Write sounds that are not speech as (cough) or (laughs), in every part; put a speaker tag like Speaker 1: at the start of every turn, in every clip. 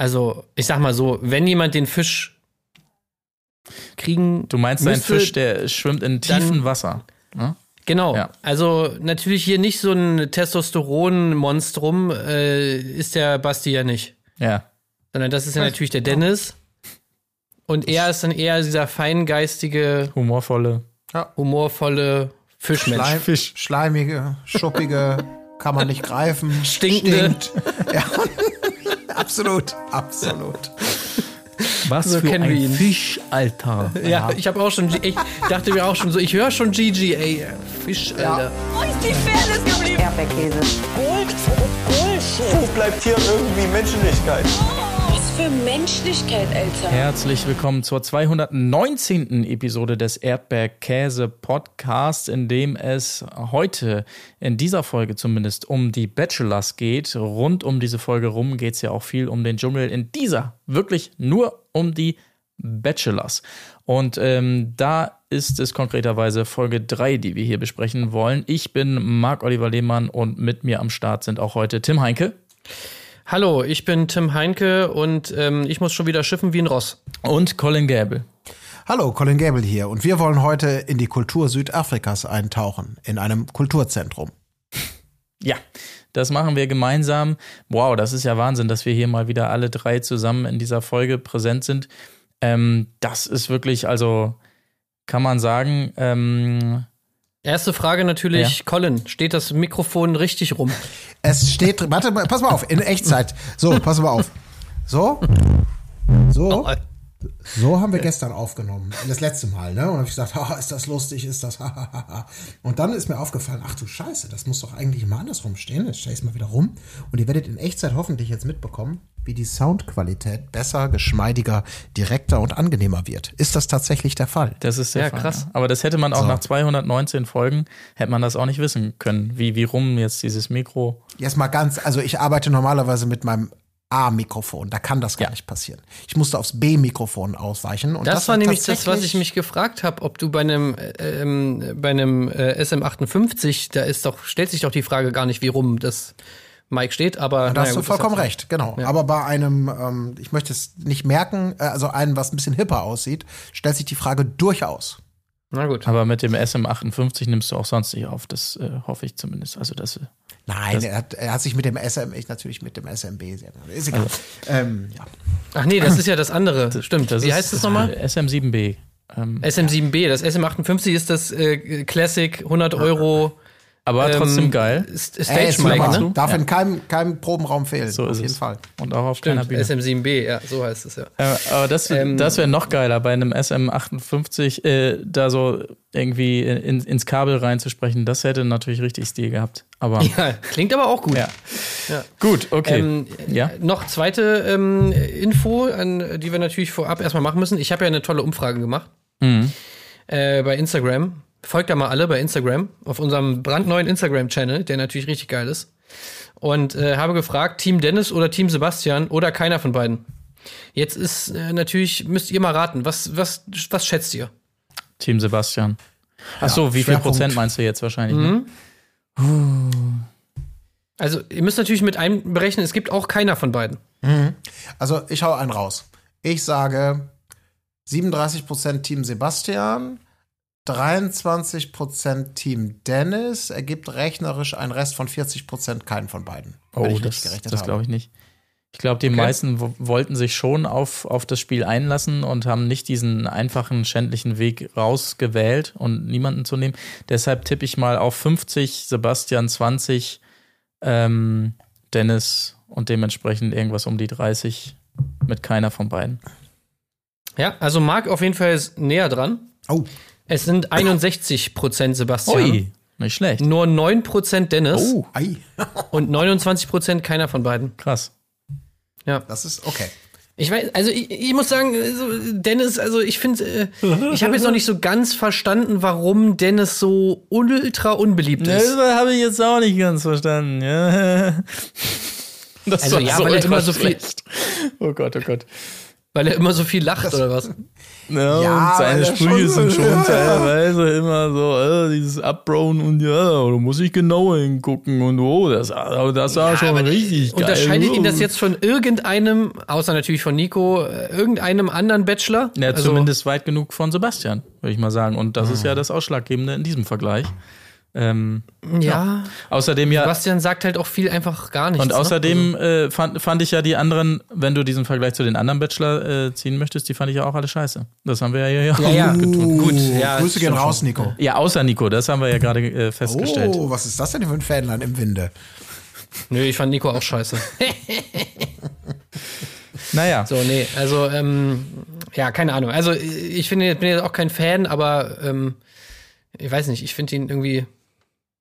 Speaker 1: Also, ich sag mal so, wenn jemand den Fisch kriegen.
Speaker 2: Du meinst einen Fisch, der schwimmt in tiefem Wasser. Ne?
Speaker 1: Genau. Ja. Also natürlich hier nicht so ein Testosteron-Monstrum äh, ist der Basti ja nicht.
Speaker 2: Ja.
Speaker 1: Sondern das ist ja natürlich der Dennis. Und er ist dann eher dieser feingeistige,
Speaker 2: humorvolle,
Speaker 1: ja. humorvolle Fischmensch. Schleim,
Speaker 3: Fisch. Schleimige, schuppige, kann man nicht greifen.
Speaker 1: Stinkende.
Speaker 3: Stinkt. Ja. Absolut, absolut.
Speaker 2: Was so für ein Fisch, Alter.
Speaker 1: Ja, ja. ich habe auch schon, ich dachte mir auch schon so, ich höre schon Gigi, ey, Fisch, Alter. Ja.
Speaker 4: Wo ist die Fairness geblieben?
Speaker 5: Erdbeerkäse.
Speaker 4: Gold, Bullshit.
Speaker 6: Wo bleibt hier irgendwie Menschlichkeit?
Speaker 4: Was für Menschlichkeit, Alter.
Speaker 2: Herzlich willkommen zur 219. Episode des Erdbeerkäse Podcasts, in dem es heute in dieser Folge zumindest um die Bachelors geht. Rund um diese Folge rum geht es ja auch viel um den Dschungel. In dieser wirklich nur um die Bachelors. Und ähm, da ist es konkreterweise Folge 3, die wir hier besprechen wollen. Ich bin Marc-Oliver Lehmann und mit mir am Start sind auch heute Tim Heinke.
Speaker 1: Hallo, ich bin Tim Heinke und ähm, ich muss schon wieder schiffen wie ein Ross.
Speaker 2: Und Colin Gable.
Speaker 3: Hallo, Colin Gable hier und wir wollen heute in die Kultur Südafrikas eintauchen, in einem Kulturzentrum.
Speaker 2: Ja, das machen wir gemeinsam. Wow, das ist ja Wahnsinn, dass wir hier mal wieder alle drei zusammen in dieser Folge präsent sind. Ähm, das ist wirklich, also kann man sagen, ähm,
Speaker 1: Erste Frage natürlich, ja. Colin, steht das Mikrofon richtig rum?
Speaker 3: Es steht, warte, pass mal auf, in Echtzeit. So, pass mal auf. So, so, so haben wir gestern aufgenommen, das letzte Mal, ne? Und habe ich gesagt, oh, ist das lustig, ist das, Und dann ist mir aufgefallen, ach du Scheiße, das muss doch eigentlich mal andersrum stehen. Jetzt stelle ich es mal wieder rum. Und ihr werdet in Echtzeit hoffentlich jetzt mitbekommen, wie die Soundqualität besser, geschmeidiger, direkter und angenehmer wird. Ist das tatsächlich der Fall?
Speaker 2: Das ist sehr ja, Fall, krass. Ja. Aber das hätte man auch so. nach 219 Folgen, hätte man das auch nicht wissen können, wie, wie rum jetzt dieses Mikro.
Speaker 3: Jetzt mal ganz, also ich arbeite normalerweise mit meinem A-Mikrofon. Da kann das gar ja. nicht passieren. Ich musste aufs B-Mikrofon ausweichen.
Speaker 1: Und das, das war nämlich das, was ich mich gefragt habe, ob du bei einem, ähm, bei einem äh, SM58, da ist doch, stellt sich doch die Frage gar nicht, wie rum das Mike steht, aber.
Speaker 3: Da naja, hast du vollkommen recht, genau. Ja. Aber bei einem, ähm, ich möchte es nicht merken, äh, also einem, was ein bisschen hipper aussieht, stellt sich die Frage durchaus.
Speaker 2: Na gut. Aber mit dem SM58 nimmst du auch sonst nicht auf, das äh, hoffe ich zumindest. Also das. Äh,
Speaker 3: Nein, das er, hat, er hat sich mit dem SM, ich natürlich mit dem SMB sehr. Ist egal. Also, ähm,
Speaker 1: ja. Ach nee, das ist ja das andere. Das, Stimmt. Das Wie heißt das nochmal?
Speaker 2: SM7B.
Speaker 1: Ähm, SM7B. Das SM58 ist das äh, Classic 100 Euro.
Speaker 2: Aber trotzdem ähm, geil.
Speaker 3: Stage Mic, ne? Darf ja. in keinem, keinem Probenraum fehlen.
Speaker 2: So auf jeden es. Fall.
Speaker 1: Und auch auf Stimmt, keiner Bühne. SM7B, ja, so heißt es ja.
Speaker 2: Äh, aber das, ähm, das wäre noch geiler, bei einem SM58 äh, da so irgendwie in, ins Kabel reinzusprechen. Das hätte natürlich richtig Stil gehabt. Aber (laughs)
Speaker 1: ja, klingt aber auch gut.
Speaker 2: Ja. ja. Gut, okay. Ähm,
Speaker 1: ja. Noch zweite ähm, Info, an, die wir natürlich vorab erstmal machen müssen. Ich habe ja eine tolle Umfrage gemacht mhm. äh, bei Instagram Folgt da mal alle bei Instagram, auf unserem brandneuen Instagram-Channel, der natürlich richtig geil ist. Und äh, habe gefragt, Team Dennis oder Team Sebastian oder keiner von beiden. Jetzt ist äh, natürlich, müsst ihr mal raten, was, was, was schätzt ihr?
Speaker 2: Team Sebastian. Ach so, ja, wie viel Prozent meinst du jetzt wahrscheinlich? Ne? Mhm.
Speaker 1: Ne? Also, ihr müsst natürlich mit einberechnen, es gibt auch keiner von beiden.
Speaker 3: Mhm. Also, ich hau einen raus. Ich sage 37% Team Sebastian, 23% Team Dennis ergibt rechnerisch einen Rest von 40% keinen von beiden.
Speaker 2: Oh, das, das glaube ich nicht. Ich glaube, die okay. meisten wollten sich schon auf, auf das Spiel einlassen und haben nicht diesen einfachen, schändlichen Weg rausgewählt und niemanden zu nehmen. Deshalb tippe ich mal auf 50, Sebastian 20, ähm, Dennis und dementsprechend irgendwas um die 30 mit keiner von beiden.
Speaker 1: Ja, also Marc auf jeden Fall ist näher dran.
Speaker 3: Oh.
Speaker 1: Es sind 61 Prozent Sebastian. Ui,
Speaker 2: nicht schlecht.
Speaker 1: Nur 9 Prozent Dennis.
Speaker 3: Oh, ei. (laughs)
Speaker 1: und 29 Prozent keiner von beiden.
Speaker 2: Krass.
Speaker 3: Ja. Das ist okay.
Speaker 1: Ich weiß, also ich, ich muss sagen, Dennis, also ich finde, äh, ich habe jetzt noch nicht so ganz verstanden, warum Dennis so ultra unbeliebt ist.
Speaker 2: Das habe ich jetzt auch nicht ganz verstanden. Ja. (laughs)
Speaker 1: Das also ja, so weil er immer so viel.
Speaker 2: Oh Gott, oh Gott.
Speaker 1: Weil er immer so viel lacht oder was? (laughs)
Speaker 2: Ja,
Speaker 3: Ja,
Speaker 2: und seine Sprüche sind schon
Speaker 3: ja. (laughs)
Speaker 2: teilweise immer so, äh, dieses Abbrauen und ja, da muss ich genauer hingucken und oh, das, das sah schon richtig geil
Speaker 1: Unterscheidet ihn das jetzt von irgendeinem, außer natürlich von Nico, äh, irgendeinem anderen Bachelor?
Speaker 2: Ja,
Speaker 1: Also-
Speaker 2: zumindest weit genug von Sebastian, würde ich mal sagen. Und das ist ja das Ausschlaggebende in diesem Vergleich. Ähm,
Speaker 1: Ja.
Speaker 2: außerdem ja.
Speaker 1: Sebastian sagt halt auch viel einfach gar nichts.
Speaker 2: Und
Speaker 1: ne?
Speaker 2: außerdem äh, fand, fand ich ja die anderen, wenn du diesen Vergleich zu den anderen Bachelor äh, ziehen möchtest, die fand ich ja auch alle scheiße. Das haben wir ja hier
Speaker 1: Ja, ja.
Speaker 2: auch getun.
Speaker 1: Gut, ja,
Speaker 3: Grüße gehen
Speaker 1: schon
Speaker 3: raus, Nico.
Speaker 2: Ja, außer Nico, das haben wir ja gerade äh, festgestellt.
Speaker 3: Oh, was ist das denn für ein Fanland im Winde?
Speaker 1: Nö, ich fand Nico auch scheiße. (laughs)
Speaker 2: Naja,
Speaker 1: So, nee, also, ähm, ja, keine Ahnung. Also, ich finde, bin jetzt auch kein Fan, aber ähm, ich weiß nicht, ich finde ihn irgendwie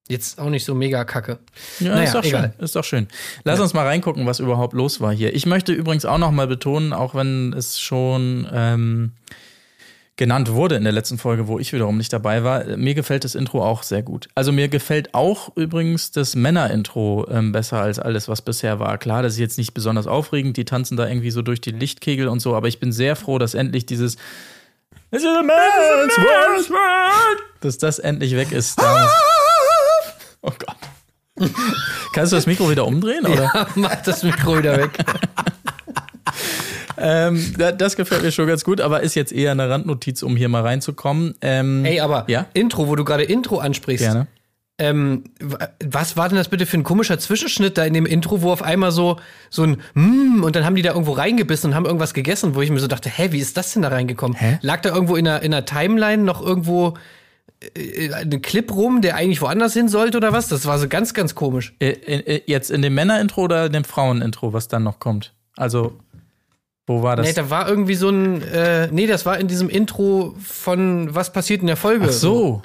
Speaker 1: jetzt auch nicht so mega kacke.
Speaker 2: ja,
Speaker 1: naja,
Speaker 2: ist doch
Speaker 1: egal.
Speaker 2: schön. Ist doch schön. Lass uns mal reingucken, was überhaupt los war hier. Ich möchte übrigens auch noch mal betonen, auch wenn es schon ähm, genannt wurde in der letzten Folge, wo ich wiederum nicht dabei war, mir gefällt das Intro auch sehr gut. Also mir gefällt auch übrigens das Männer-Intro ähm, besser als alles, was bisher war. Klar, das ist jetzt nicht besonders aufregend, die tanzen da irgendwie so durch die Lichtkegel und so, aber ich bin sehr froh, dass endlich dieses This is a man's world, dass das endlich weg ist. Da- Oh Gott. Kannst du das Mikro wieder umdrehen? Oder?
Speaker 1: Mach das Mikro wieder weg.
Speaker 2: Ähm, da- das gefällt mir schon ganz gut, aber ist jetzt eher eine Randnotiz, um hier mal reinzukommen. Ähm,
Speaker 1: Ey, aber
Speaker 2: Ja?
Speaker 1: Intro, wo du gerade Intro ansprichst.
Speaker 2: Gerne.
Speaker 1: Ähm, was war denn das bitte für ein komischer Zwischenschnitt da in dem Intro, wo auf einmal so, so ein mm, und dann haben die da irgendwo reingebissen und haben irgendwas gegessen, wo ich mir so dachte, hä, wie ist das denn da reingekommen?
Speaker 2: Hä?
Speaker 1: Lag da irgendwo in der, in der Timeline noch irgendwo äh, ein Clip rum, der eigentlich woanders hin sollte oder was? Das war so ganz, ganz komisch.
Speaker 2: Äh, äh, jetzt in dem Männer-Intro oder in dem Frauen-Intro, was dann noch kommt? Also, wo war das?
Speaker 1: Nee, da war irgendwie so ein, äh, nee, das war in diesem Intro von Was passiert in der Folge.
Speaker 2: Ach so.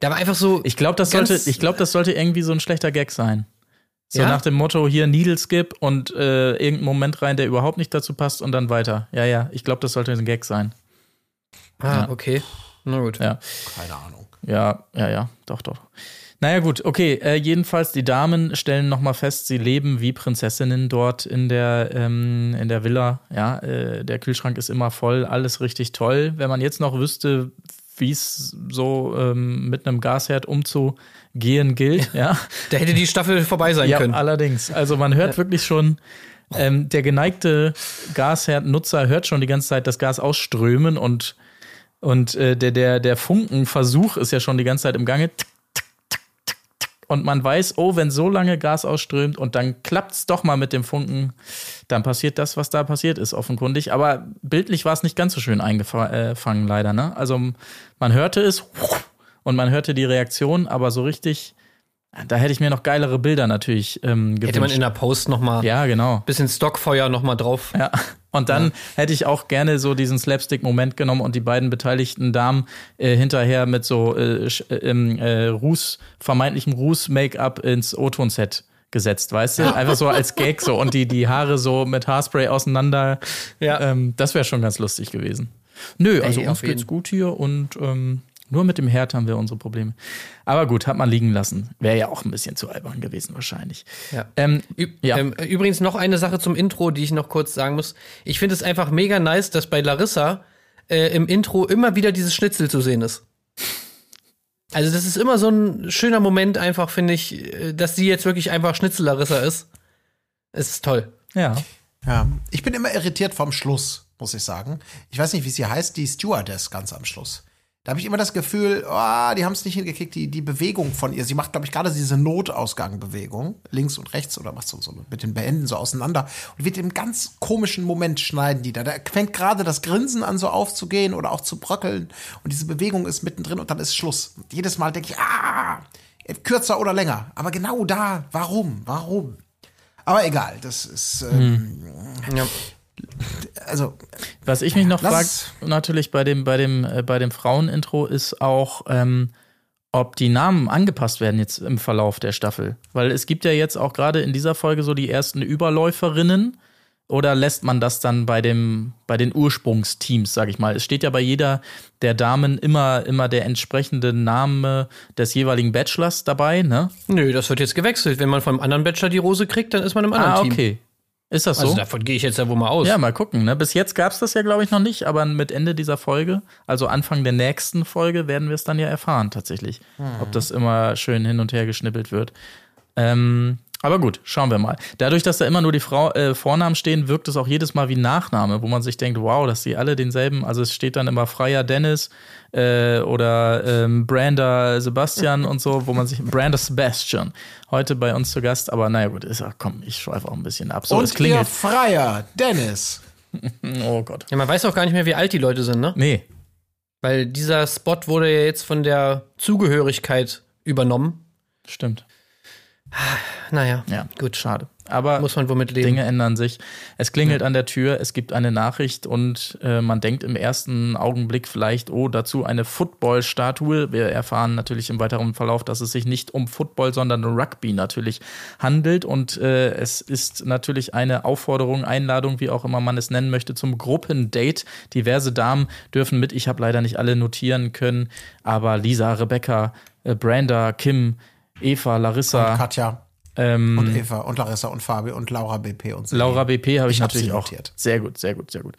Speaker 1: Da war einfach so.
Speaker 2: Ich glaube, das sollte, ich glaube, das sollte irgendwie so ein schlechter Gag sein. So
Speaker 1: Ja?
Speaker 2: nach dem Motto hier Needle Skip und äh, irgendein Moment rein, der überhaupt nicht dazu passt und dann weiter. Ja, ja, ich glaube, das sollte ein Gag sein.
Speaker 1: ah,
Speaker 2: ja.
Speaker 1: okay. Na gut.
Speaker 2: Ja.
Speaker 3: Keine Ahnung.
Speaker 2: Ja, ja, ja, doch, doch. Naja, gut, okay. Äh, jedenfalls, die Damen stellen nochmal fest, sie leben wie Prinzessinnen dort in der, ähm, in der Villa. Ja, äh, der Kühlschrank ist immer voll, alles richtig toll. Wenn man jetzt noch wüsste, wie es so ähm, mit einem Gasherd umzugehen gilt, ja. (laughs)
Speaker 1: Da hätte die Staffel vorbei sein
Speaker 2: Ja,
Speaker 1: können.
Speaker 2: allerdings. Also man hört wirklich schon, ähm, der geneigte Gasherdnutzer hört schon die ganze Zeit das Gas ausströmen und, und äh, der, der, der Funkenversuch ist ja schon die ganze Zeit im Gange. Und man weiß, oh, wenn so lange Gas ausströmt und dann klappt's doch mal mit dem Funken, dann passiert das, was da passiert ist, offenkundig. Aber bildlich war es nicht ganz so schön eingefangen, leider. Ne? Also man hörte es und man hörte die Reaktion, aber so richtig, da hätte ich mir noch geilere Bilder natürlich ähm, gewünscht.
Speaker 1: Hätte man in der Post noch mal
Speaker 2: ja, genau.
Speaker 1: bisschen Stockfeuer noch mal drauf.
Speaker 2: Ja. Und dann hätte ich auch gerne so diesen Slapstick-Moment genommen und die beiden beteiligten Damen äh, hinterher mit so äh, äh, äh, Ruß, vermeintlichem Ruß-Make-up ins O-Ton-Set gesetzt, weißt du? (laughs) Einfach so als Gag so und die, die Haare so mit Haarspray auseinander.
Speaker 1: Ja.
Speaker 2: Ähm, das wäre schon ganz lustig gewesen. Nö, also
Speaker 1: Ey,
Speaker 2: uns
Speaker 1: jeden.
Speaker 2: geht's gut hier und ähm, nur mit dem Herd haben wir unsere Probleme. Aber gut, hat man liegen lassen. Wäre ja auch ein bisschen zu albern gewesen wahrscheinlich.
Speaker 1: Ja.
Speaker 2: Ähm, ja.
Speaker 1: ähm, übrigens noch eine Sache zum Intro, die ich noch kurz sagen muss. Ich finde es einfach mega nice, dass bei Larissa äh, im Intro immer wieder dieses Schnitzel zu sehen ist. Also das ist immer so ein schöner Moment einfach, finde ich, äh, dass sie jetzt wirklich einfach Schnitzel Larissa ist. Es ist toll.
Speaker 2: ja.
Speaker 3: Ja, ich bin immer irritiert vom Schluss, muss ich sagen. Ich weiß nicht, wie sie heißt, die Stewardess ganz am Schluss. Da habe ich immer das Gefühl, oh, die haben es nicht hingekriegt, die, die Bewegung von ihr. Sie macht, glaube ich, gerade diese Notausgangbewegung, links und rechts, oder macht so, so mit den Händen so auseinander. Und wird im ganz komischen Moment schneiden die da. Da fängt gerade das Grinsen an, so aufzugehen oder auch zu bröckeln. Und diese Bewegung ist mittendrin und dann ist Schluss. Und jedes Mal denke ich, ah, kürzer oder länger. Aber genau da, warum? Warum? Aber egal, das ist, ähm,
Speaker 1: Ja.
Speaker 3: Also,
Speaker 2: Was ich mich noch frage, natürlich bei dem, bei dem, äh, bei dem Frauenintro, ist auch, ähm, ob die Namen angepasst werden jetzt im Verlauf der Staffel. Weil es gibt ja jetzt auch gerade in dieser Folge so die ersten Überläuferinnen. Oder lässt man das dann bei dem, bei den Ursprungsteams, sag ich mal? Es steht ja bei jeder der Damen immer, immer der entsprechende Name des jeweiligen Bachelors dabei, ne?
Speaker 1: Nö, das wird jetzt gewechselt. Wenn man vom anderen Bachelor die Rose kriegt, dann ist man im anderen
Speaker 2: Ah,
Speaker 1: Team.
Speaker 2: Ist das so?
Speaker 1: Also davon gehe ich jetzt ja wohl mal aus.
Speaker 2: ja, mal gucken. Ne? Bis jetzt gab es das ja, glaube ich, noch nicht, aber mit Ende dieser Folge, also Anfang der nächsten Folge, werden wir es dann ja erfahren, tatsächlich. Ob das immer schön hin und her geschnippelt wird. Ähm, aber gut, schauen wir mal. Dadurch, dass da immer nur die Frau, äh, Vornamen stehen, wirkt es auch jedes Mal wie Nachname, wo man sich denkt, wow, dass sie alle denselben, also es steht dann immer Freier Dennis äh, oder ähm, Brander Sebastian und so, wo man sich, Brander Sebastian, heute bei uns zu Gast, aber naja gut, ist, ach, komm, ich schweife auch ein bisschen ab. So,
Speaker 3: Und
Speaker 2: es
Speaker 3: ihr
Speaker 2: klingelt.
Speaker 3: Freier, Dennis. (laughs)
Speaker 2: Oh Gott.
Speaker 1: Ja, man weiß auch gar nicht mehr, wie alt die Leute sind, ne?
Speaker 2: Nee,
Speaker 1: Weil dieser Spot wurde ja jetzt von der Zugehörigkeit übernommen.
Speaker 2: stimmt.
Speaker 1: Naja,
Speaker 2: Ja,
Speaker 1: gut.
Speaker 2: Schade. Aber
Speaker 1: Muss man womit leben.
Speaker 2: Dinge ändern sich. Es klingelt an der Tür, es gibt eine Nachricht und äh, man denkt im ersten Augenblick vielleicht, oh, dazu eine Football-Statue. Wir erfahren natürlich im weiteren Verlauf, dass es sich nicht um Football, sondern Rugby natürlich handelt. Und äh, es ist natürlich eine Aufforderung, Einladung, wie auch immer man es nennen möchte, zum Gruppendate. Diverse Damen dürfen mit. Ich habe leider nicht alle notieren können, aber Lisa, Rebecca, äh, Branda, Kim, Eva, Larissa,
Speaker 3: Katja
Speaker 2: ähm,
Speaker 3: und Eva und Larissa und Fabi und Laura BP und so.
Speaker 2: Laura BP habe ich,
Speaker 3: Ich hab
Speaker 2: natürlich auch. Sehr gut, sehr gut, sehr gut.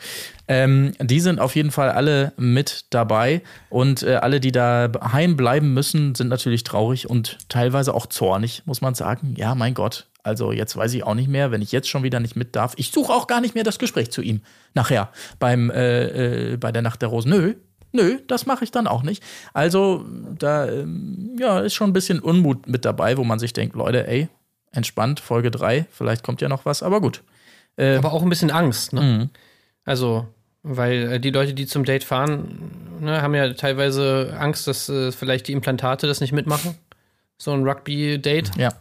Speaker 2: Ähm, die sind auf jeden Fall alle mit dabei und äh, alle, die da heim bleiben müssen, sind natürlich traurig und teilweise auch zornig, muss man sagen. Ja, mein Gott. Also jetzt weiß ich auch nicht mehr, wenn ich jetzt schon wieder nicht mit darf. Ich suche auch gar nicht mehr das Gespräch zu ihm nachher beim äh, äh, bei der Nacht der Rosen. Nö, Nö, das mache ich dann auch nicht. Also, da ähm, ja, ist schon ein bisschen Unmut mit dabei, wo man sich denkt, Leute, ey, entspannt, Folge 3, vielleicht kommt ja noch was, aber gut.
Speaker 1: Aber auch ein bisschen Angst, ne?
Speaker 2: Mhm.
Speaker 1: Also, weil äh, die Leute, die zum Date fahren, ne, haben ja teilweise Angst, dass äh, vielleicht die Implantate das nicht mitmachen. So ein Rugby-Date.
Speaker 2: Ja.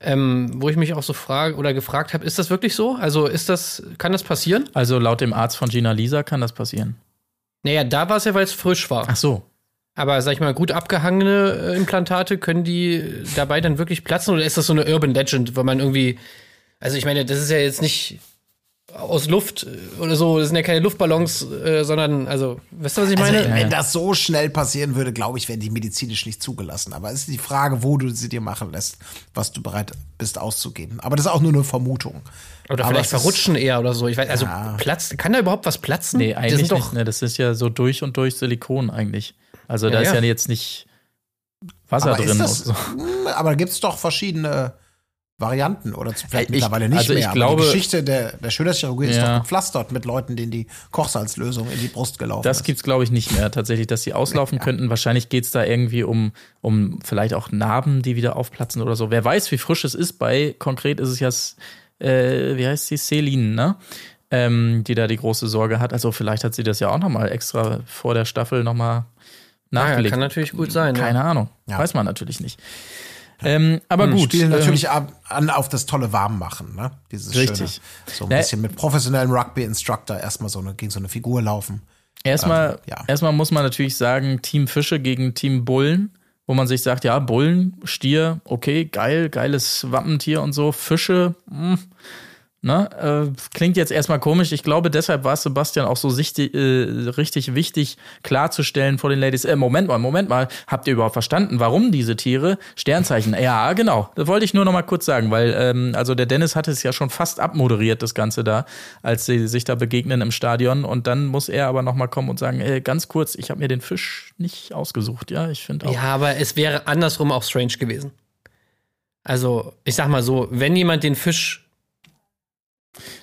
Speaker 1: Ähm, wo ich mich auch so frage oder gefragt habe, ist das wirklich so? Also ist das, kann das passieren?
Speaker 2: Also laut dem Arzt von Gina Lisa kann das passieren.
Speaker 1: Naja, da war es ja, weil es frisch war.
Speaker 2: Ach so.
Speaker 1: Aber sag ich mal, gut abgehangene äh, Implantate, können die dabei dann wirklich platzen oder ist das so eine Urban Legend, weil man irgendwie, also ich meine, das ist ja jetzt nicht aus Luft äh, oder so, das sind ja keine Luftballons, äh, sondern, also, weißt du, was ich
Speaker 3: Also,
Speaker 1: meine?
Speaker 3: wenn
Speaker 2: ja.
Speaker 3: das so schnell passieren würde, glaube ich, wären die medizinisch nicht zugelassen. Aber es ist die Frage, wo du sie dir machen lässt, was du bereit bist auszugeben. Aber das ist auch nur eine Vermutung.
Speaker 1: oder
Speaker 3: aber
Speaker 1: vielleicht
Speaker 3: es ist-
Speaker 1: verrutschen eher oder so. Ich weiß, also
Speaker 3: Ja.
Speaker 1: platzt, kann da überhaupt was platzen?
Speaker 2: Nee,
Speaker 1: Das
Speaker 2: eigentlich
Speaker 1: sind doch,
Speaker 2: nicht. Ne? Das ist ja so durch und durch Silikon eigentlich. Also da
Speaker 1: Ja,
Speaker 2: ist ja
Speaker 1: ja.
Speaker 2: jetzt nicht Wasser
Speaker 3: aber
Speaker 2: drin.
Speaker 3: ist das,
Speaker 2: und so. (laughs)
Speaker 3: Hm, aber da gibt es doch verschiedene Varianten oder vielleicht
Speaker 2: Ich-
Speaker 3: mittlerweile nicht
Speaker 2: also ich
Speaker 3: mehr. aber
Speaker 2: glaube-
Speaker 3: die Geschichte der, der Schönheitschirurgie ist
Speaker 2: Ja.
Speaker 3: doch gepflastert mit Leuten, denen die Kochsalzlösung in die Brust gelaufen
Speaker 2: Das
Speaker 3: ist.
Speaker 2: gibt's glaube ich, nicht mehr tatsächlich, dass sie auslaufen könnten. Wahrscheinlich geht's da irgendwie um, um vielleicht auch Narben, die wieder aufplatzen oder so. Wer weiß, wie frisch es ist. Bei konkret ist es ja, s- äh, wie heißt sie, Celine, ne? Ähm, die da die große Sorge hat. Also vielleicht hat sie das ja auch nochmal extra vor der Staffel nochmal nachgelegt.
Speaker 1: kann natürlich gut sein.
Speaker 2: Keine
Speaker 1: ja.
Speaker 2: Ahnung.
Speaker 3: Ja.
Speaker 2: Weiß man natürlich nicht. Ähm, aber gut.
Speaker 3: Spielen
Speaker 2: ähm,
Speaker 3: natürlich ab, an auf das tolle Warmmachen, ne? Dieses
Speaker 2: Richtig.
Speaker 3: Schöne. So ein bisschen mit professionellem Rugby-Instructor erstmal so eine, gegen so eine Figur laufen.
Speaker 2: Erstmal,
Speaker 3: Ähm, ja.
Speaker 2: erstmal muss man natürlich sagen, Team Fische gegen Team Bullen, wo man sich sagt, ja, Bullen, Stier, okay, geil, geiles Wappentier und so. Fische, mh, ne, äh, klingt jetzt erstmal komisch. Ich glaube, deshalb war es Sebastian auch so sichtig, äh, richtig wichtig, klarzustellen vor den Ladies, äh, Moment mal, Moment mal, habt ihr überhaupt verstanden, warum diese Tiere? Sternzeichen, ja, genau. Das wollte ich nur noch mal kurz sagen, weil, ähm, also der Dennis hatte es ja schon fast abmoderiert, das Ganze da, als sie sich da begegnen im Stadion. Und dann muss er aber noch mal kommen und sagen, äh, ganz kurz, ich habe mir den Fisch nicht ausgesucht, ja, ich finde auch.
Speaker 1: Ja, aber es wäre andersrum auch strange gewesen. Also, ich sag mal so, wenn jemand den Fisch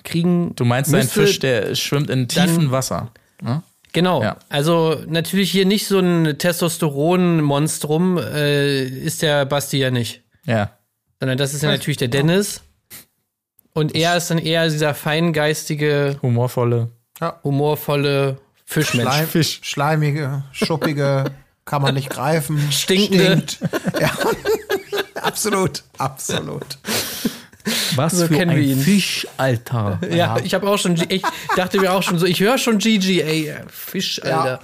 Speaker 1: kriegen.
Speaker 2: Du meinst, ein
Speaker 1: müsste,
Speaker 2: Fisch, der schwimmt in tiefem
Speaker 1: dann-
Speaker 2: Wasser. Ne?
Speaker 1: Genau.
Speaker 2: Ja.
Speaker 1: Also, natürlich hier nicht so ein Testosteron-Monstrum äh, ist der Basti ja nicht.
Speaker 2: Ja.
Speaker 1: Sondern das ist ja natürlich der Dennis. Und er ist dann eher dieser feingeistige,
Speaker 2: Humorvolle.
Speaker 1: humorvolle Fischmensch.
Speaker 3: Schleim,
Speaker 2: Fisch.
Speaker 3: Schleimige, schuppige, kann man nicht greifen.
Speaker 1: Stinkende.
Speaker 3: Stinkt. Ja. (laughs) absolut, absolut.
Speaker 2: Was
Speaker 1: So kennen wir ihn.
Speaker 2: Fisch, Alter. (laughs)
Speaker 1: Ja, ich habe auch schon, ich dachte mir auch schon so, ich höre schon Gigi, ey, Fisch, Alter.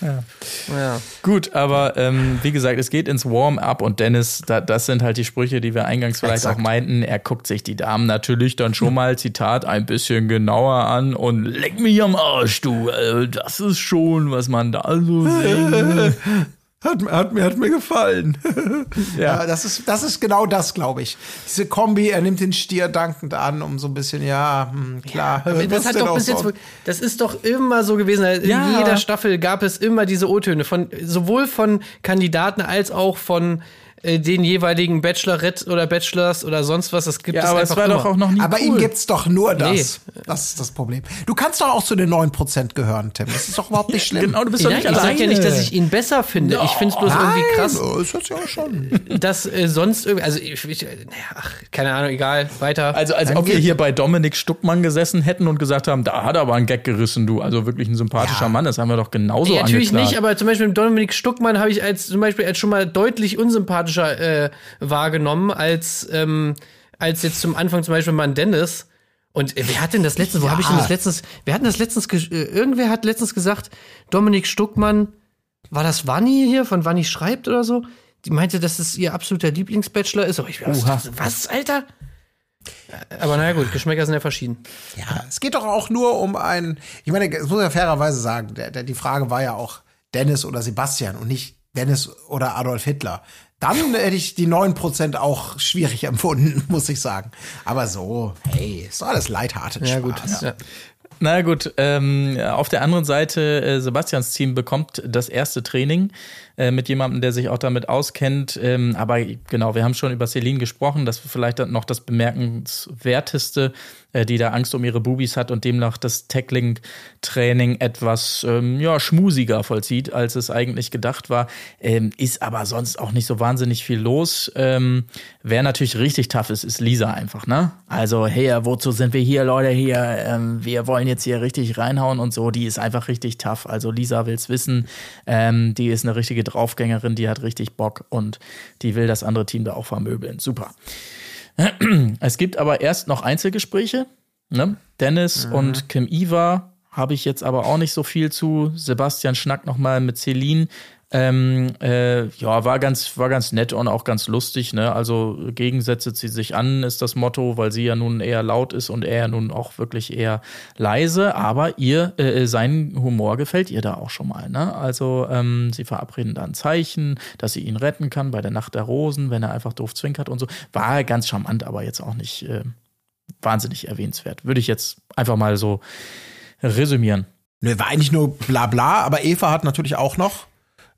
Speaker 1: Ja. ja.
Speaker 2: Gut, aber ähm, wie gesagt, es geht ins Warm-up und Dennis, da, das sind halt die Sprüche, die wir eingangs vielleicht
Speaker 3: Exakt.
Speaker 2: auch meinten. Er guckt sich die Damen natürlich dann schon mal, Zitat, ein bisschen genauer an und leck mich am Arsch, du. Äh, das ist schon, was man da so sehen. (laughs)
Speaker 3: Hat, mir- hat, mir, hat mir gefallen. (laughs) ja. das, ist, das ist genau das, glaube ich. Diese Kombi, er nimmt den Stier dankend an, um so ein bisschen, ja, hm, klar. (laughs) Was
Speaker 1: das hat doch bis jetzt, das ist doch immer so gewesen. In
Speaker 2: Ja.
Speaker 1: jeder Staffel gab es immer diese O-Töne von sowohl von Kandidaten als auch von äh, den jeweiligen Bachelorette oder Bachelors oder sonst was. Das gibt
Speaker 2: Ja,
Speaker 1: es
Speaker 2: aber es
Speaker 1: einfach
Speaker 2: war
Speaker 1: immer.
Speaker 2: doch auch noch nie
Speaker 3: Aber
Speaker 2: cool.
Speaker 3: ihm gibt's doch nur das.
Speaker 1: Nee.
Speaker 3: Das ist das Problem. Du kannst doch auch zu den 9% gehören, Tim. Das ist doch überhaupt nicht schlimm.
Speaker 2: Genau, du bist doch
Speaker 1: Ja,
Speaker 2: nicht
Speaker 1: ich sag
Speaker 2: alleine.
Speaker 1: ja nicht, dass ich ihn besser finde. Ich finde es bloß irgendwie krass,
Speaker 3: Nein, ist das ja schon.
Speaker 1: dass äh, sonst irgendwie, also ich, ich, naja, ach, keine Ahnung, egal, weiter.
Speaker 2: Also, als ob wir hier bei Dominik Stuckmann gesessen hätten und gesagt haben, da hat er aber einen Gag gerissen, du. Also wirklich ein sympathischer
Speaker 3: Ja.
Speaker 2: Mann, das haben wir doch genauso
Speaker 1: Nee, natürlich
Speaker 2: angeklagt.
Speaker 1: nicht, aber zum Beispiel mit Dominik Stuckmann habe ich als zum Beispiel als schon mal deutlich unsympathischer äh, wahrgenommen als ähm, als jetzt zum Anfang zum Beispiel mal ein Dennis. Und äh, wer hat denn das letztens? Wo habe ich denn das letztens? Wer hat denn das letztens? Äh, irgendwer hat letztens gesagt, Dominik Stuckmann, war das Wanni hier von Wanni schreibt oder so? Die meinte, dass es ihr absoluter Lieblingsbachelor ist. Aber ich was, was, Alter? Aber naja gut, Geschmäcker sind ja verschieden.
Speaker 3: Ja, es geht doch auch nur um ein, ich meine, das muss ja fairerweise sagen, der, der, die Frage war ja auch Dennis oder Sebastian und nicht Dennis oder Adolf Hitler. Dann hätte ich die 9% auch schwierig (laughs) empfunden, muss ich sagen. Aber so, hey, ist doch alles lighthearted
Speaker 1: Ja
Speaker 3: Spaß.
Speaker 1: gut. Ja.
Speaker 2: Na gut, ähm, auf der anderen Seite, äh, Sebastians Team bekommt das erste Training äh, mit jemandem, der sich auch damit auskennt. Ähm, aber genau, wir haben schon über Celine gesprochen, das ist vielleicht noch das bemerkenswerteste, äh, die da Angst um ihre Bubis hat und demnach das Tackling-Training etwas ähm, ja, schmusiger vollzieht, als es eigentlich gedacht war. Ähm, ist aber sonst auch nicht so wahnsinnig viel los. Ähm, wer natürlich richtig tough ist, ist Lisa einfach, ne? Also, hey, wozu sind wir hier, Leute, hier? Ähm, wir wollen jetzt hier richtig reinhauen und so. Die ist einfach richtig tough. Also, Lisa will's wissen. Ähm, die ist eine richtige Draufgängerin, die hat richtig Bock und die will das andere Team da auch vermöbeln. Super. Es gibt aber erst noch Einzelgespräche. Ne? Dennis und Kim Iva habe ich jetzt aber auch nicht so viel zu. Sebastian schnackt noch mal mit Celine. Ähm, äh, ja, war ganz, war ganz nett und auch ganz lustig. Ne? Also Gegensätze zieht sich an, ist das Motto, weil sie ja nun eher laut ist und er ja nun auch wirklich eher leise. Aber ihr, äh, sein Humor gefällt ihr da auch schon mal. Ne? Also ähm, sie verabreden da ein Zeichen, dass sie ihn retten kann bei der Nacht der Rosen, wenn er einfach doof zwinkert und so. War ganz charmant, aber jetzt auch nicht äh, wahnsinnig erwähnenswert. Würde ich jetzt einfach mal so resümieren.
Speaker 3: Nö, war eigentlich nur bla bla, aber Eva hat natürlich auch noch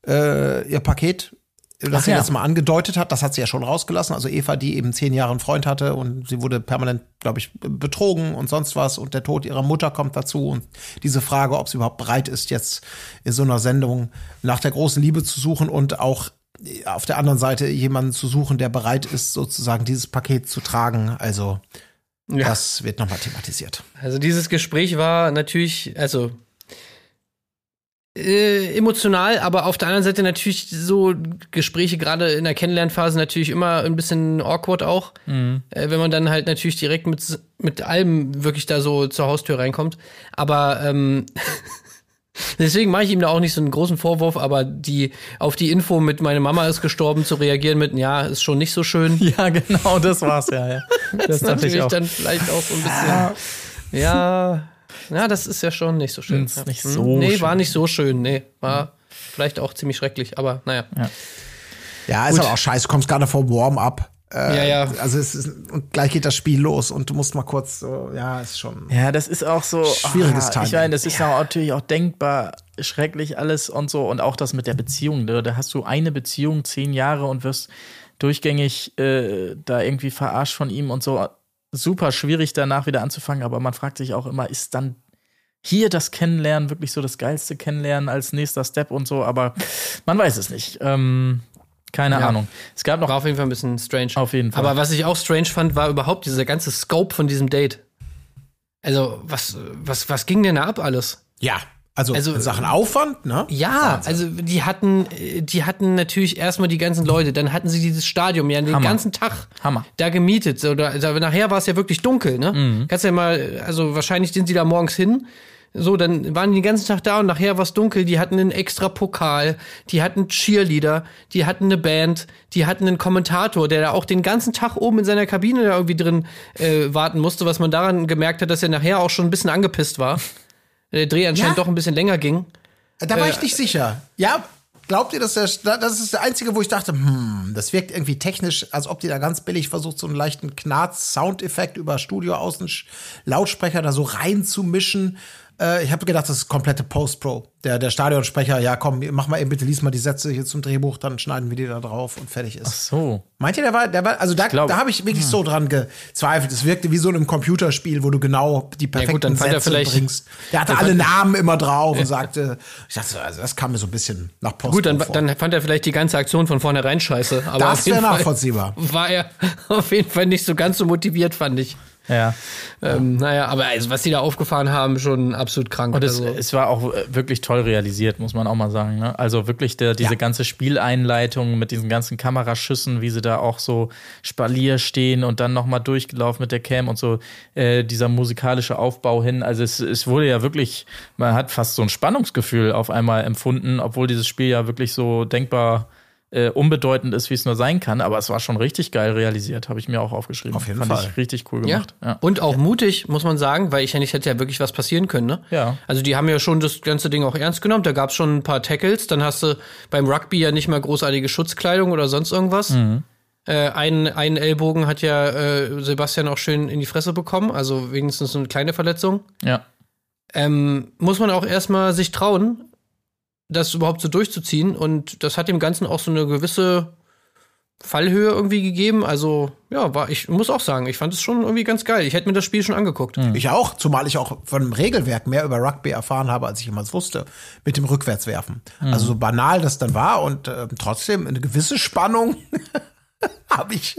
Speaker 3: äh, ihr Paket, das
Speaker 2: Ach
Speaker 3: sie
Speaker 2: ja.
Speaker 3: jetzt mal angedeutet hat, das hat sie ja schon rausgelassen. Also Eva, die eben zehn Jahre einen Freund hatte und sie wurde permanent, glaube ich, betrogen und sonst was und der Tod ihrer Mutter kommt dazu und diese Frage, ob sie überhaupt bereit ist, jetzt in so einer Sendung nach der großen Liebe zu suchen und auch auf der anderen Seite jemanden zu suchen, der bereit ist, sozusagen dieses Paket zu tragen. Also das wird nochmal thematisiert.
Speaker 1: Also dieses Gespräch war natürlich, also äh, emotional, aber auf der anderen Seite natürlich so Gespräche gerade in der Kennenlernphase natürlich immer ein bisschen awkward auch, äh, wenn man dann halt natürlich direkt mit mit allem wirklich da so zur Haustür reinkommt. Aber ähm, (laughs) deswegen mache ich ihm da auch nicht so einen großen Vorwurf, aber die auf die Info mit meine Mama ist gestorben zu reagieren mit ja ist schon nicht so schön. (laughs)
Speaker 2: Ja, genau, das war's ja. ja. (laughs) Das,
Speaker 1: Das ist
Speaker 2: dachte ich
Speaker 1: natürlich
Speaker 2: auch.
Speaker 1: dann vielleicht auch so ein bisschen. Ja, ja, das ist ja schon nicht so schön.
Speaker 2: Ist
Speaker 1: ja.
Speaker 2: nicht
Speaker 1: Hm,
Speaker 2: so
Speaker 1: Nee,
Speaker 2: schön.
Speaker 1: war nicht so schön. Nee, war vielleicht auch ziemlich schrecklich, aber naja.
Speaker 3: Ja, ist aber auch scheiße, du kommst gerade vom Warm-up. Äh,
Speaker 1: Ja, ja.
Speaker 3: Also es ist, und gleich geht das Spiel los und du musst mal kurz so, ja, ist schon.
Speaker 2: Ja, das ist auch so
Speaker 3: Schwieriges
Speaker 2: ah,
Speaker 3: Timing.
Speaker 2: Ich meine, das ist ja. natürlich auch denkbar schrecklich alles und so und auch das mit der Beziehung. Ne? Da hast du eine Beziehung zehn Jahre und wirst durchgängig äh, da irgendwie verarscht von ihm und so. Super schwierig danach wieder anzufangen, aber man fragt sich auch immer, ist dann hier das Kennenlernen wirklich so das geilste Kennenlernen als nächster Step und so, aber man weiß es nicht. Ähm, keine
Speaker 1: Ja.
Speaker 2: Ahnung. Es gab noch
Speaker 1: War auf jeden Fall ein bisschen strange.
Speaker 2: Auf jeden Fall.
Speaker 1: Aber was ich auch strange fand, war überhaupt dieser ganze Scope von diesem Date. Also, was, was, was ging denn da ab alles?
Speaker 3: Ja, also,
Speaker 1: Also,
Speaker 3: in Sachen Aufwand, ne?
Speaker 1: Ja, also die hatten, äh, die hatten natürlich erstmal die ganzen Leute, dann hatten sie dieses Stadion ja den
Speaker 2: Hammer.
Speaker 1: ganzen Tag
Speaker 2: Hammer.
Speaker 1: da gemietet. So, da, da, nachher war es ja wirklich dunkel, ne?
Speaker 2: Mhm.
Speaker 1: Kannst ja mal, also wahrscheinlich sind sie da morgens hin. So, dann waren die den ganzen Tag da und nachher war es dunkel. Die hatten einen extra Pokal, die hatten Cheerleader, die hatten eine Band, die hatten einen Kommentator, der da auch den ganzen Tag oben in seiner Kabine da irgendwie drin äh, warten musste, was man daran gemerkt hat, dass er nachher auch schon ein bisschen angepisst war. Der Dreh anscheinend
Speaker 3: Ja.
Speaker 1: doch ein bisschen länger ging.
Speaker 3: Da war ich nicht sicher. Ja, glaubt ihr, dass der, das ist der einzige, wo ich dachte, hm, das wirkt irgendwie technisch, als ob die da ganz billig versucht, so einen leichten Knarz-Soundeffekt über Studio-Außen-Lautsprecher da so reinzumischen. Äh, ich habe gedacht, das ist komplette Post-Pro. Der, der Stadionsprecher, ja komm, mach mal eben bitte, lies mal die Sätze hier zum Drehbuch, dann schneiden wir die da drauf und fertig ist.
Speaker 2: Ach so.
Speaker 3: Meint ihr, der war, der war, also da, da habe ich wirklich so dran gezweifelt. Es wirkte wie so in einem Computerspiel, wo du genau die perfekten
Speaker 1: dann fand er
Speaker 3: Sätze
Speaker 1: vielleicht-
Speaker 3: bringst. Der hatte alle Namen immer drauf und (laughs) sagte, ich dachte, also das kam mir so ein bisschen nach Post.
Speaker 1: Gut, dann, dann fand er vielleicht die ganze Aktion von vornherein scheiße. Aber
Speaker 3: Das wäre nachvollziehbar.
Speaker 1: War er (laughs) auf jeden Fall nicht so ganz so motiviert, fand ich.
Speaker 2: Ja.
Speaker 1: Ähm, naja, aber also, was die da aufgefahren haben, schon absolut krank.
Speaker 2: Und es,
Speaker 1: also,
Speaker 2: es war auch äh, wirklich toll realisiert, muss man auch mal sagen. Ne? Also wirklich der, diese
Speaker 3: Ja.
Speaker 2: ganze Spieleinleitung mit diesen ganzen Kameraschüssen, wie sie da auch so Spalier stehen und dann nochmal durchgelaufen mit der Cam und so äh, dieser musikalische Aufbau hin. Also es, es wurde ja wirklich, man hat fast so ein Spannungsgefühl auf einmal empfunden, obwohl dieses Spiel ja wirklich so denkbar äh, unbedeutend ist, wie es nur sein kann. Aber es war schon richtig geil realisiert, habe ich mir auch aufgeschrieben.
Speaker 3: Auf jeden
Speaker 2: Fand
Speaker 3: Fall.
Speaker 2: ich richtig cool
Speaker 1: ja.
Speaker 2: gemacht. Ja.
Speaker 1: Und auch mutig, muss man sagen, weil ich ja nicht hätte ja wirklich was passieren können. Ne?
Speaker 2: Ja.
Speaker 1: Also die haben ja schon das ganze Ding auch ernst genommen. Da gab es schon ein paar Tackles. Dann hast du beim Rugby ja nicht mal großartige Schutzkleidung oder sonst irgendwas.
Speaker 2: Mhm.
Speaker 1: Äh, einen, einen Ellbogen hat ja äh, Sebastian auch schön in die Fresse bekommen. Also wenigstens eine kleine Verletzung.
Speaker 2: ja.
Speaker 1: ähm, muss man auch erstmal sich trauen, das überhaupt so durchzuziehen. Und das hat dem Ganzen auch so eine gewisse Fallhöhe irgendwie gegeben. Also, ja, war, ich muss auch sagen, ich fand es schon irgendwie ganz geil. Ich hätte mir das Spiel schon angeguckt.
Speaker 3: Ich auch, zumal ich auch von dem Regelwerk mehr über Rugby erfahren habe, als ich jemals wusste, mit dem Rückwärtswerfen. Also so banal das dann war und äh, trotzdem eine gewisse Spannung (laughs) (laughs) habe ich,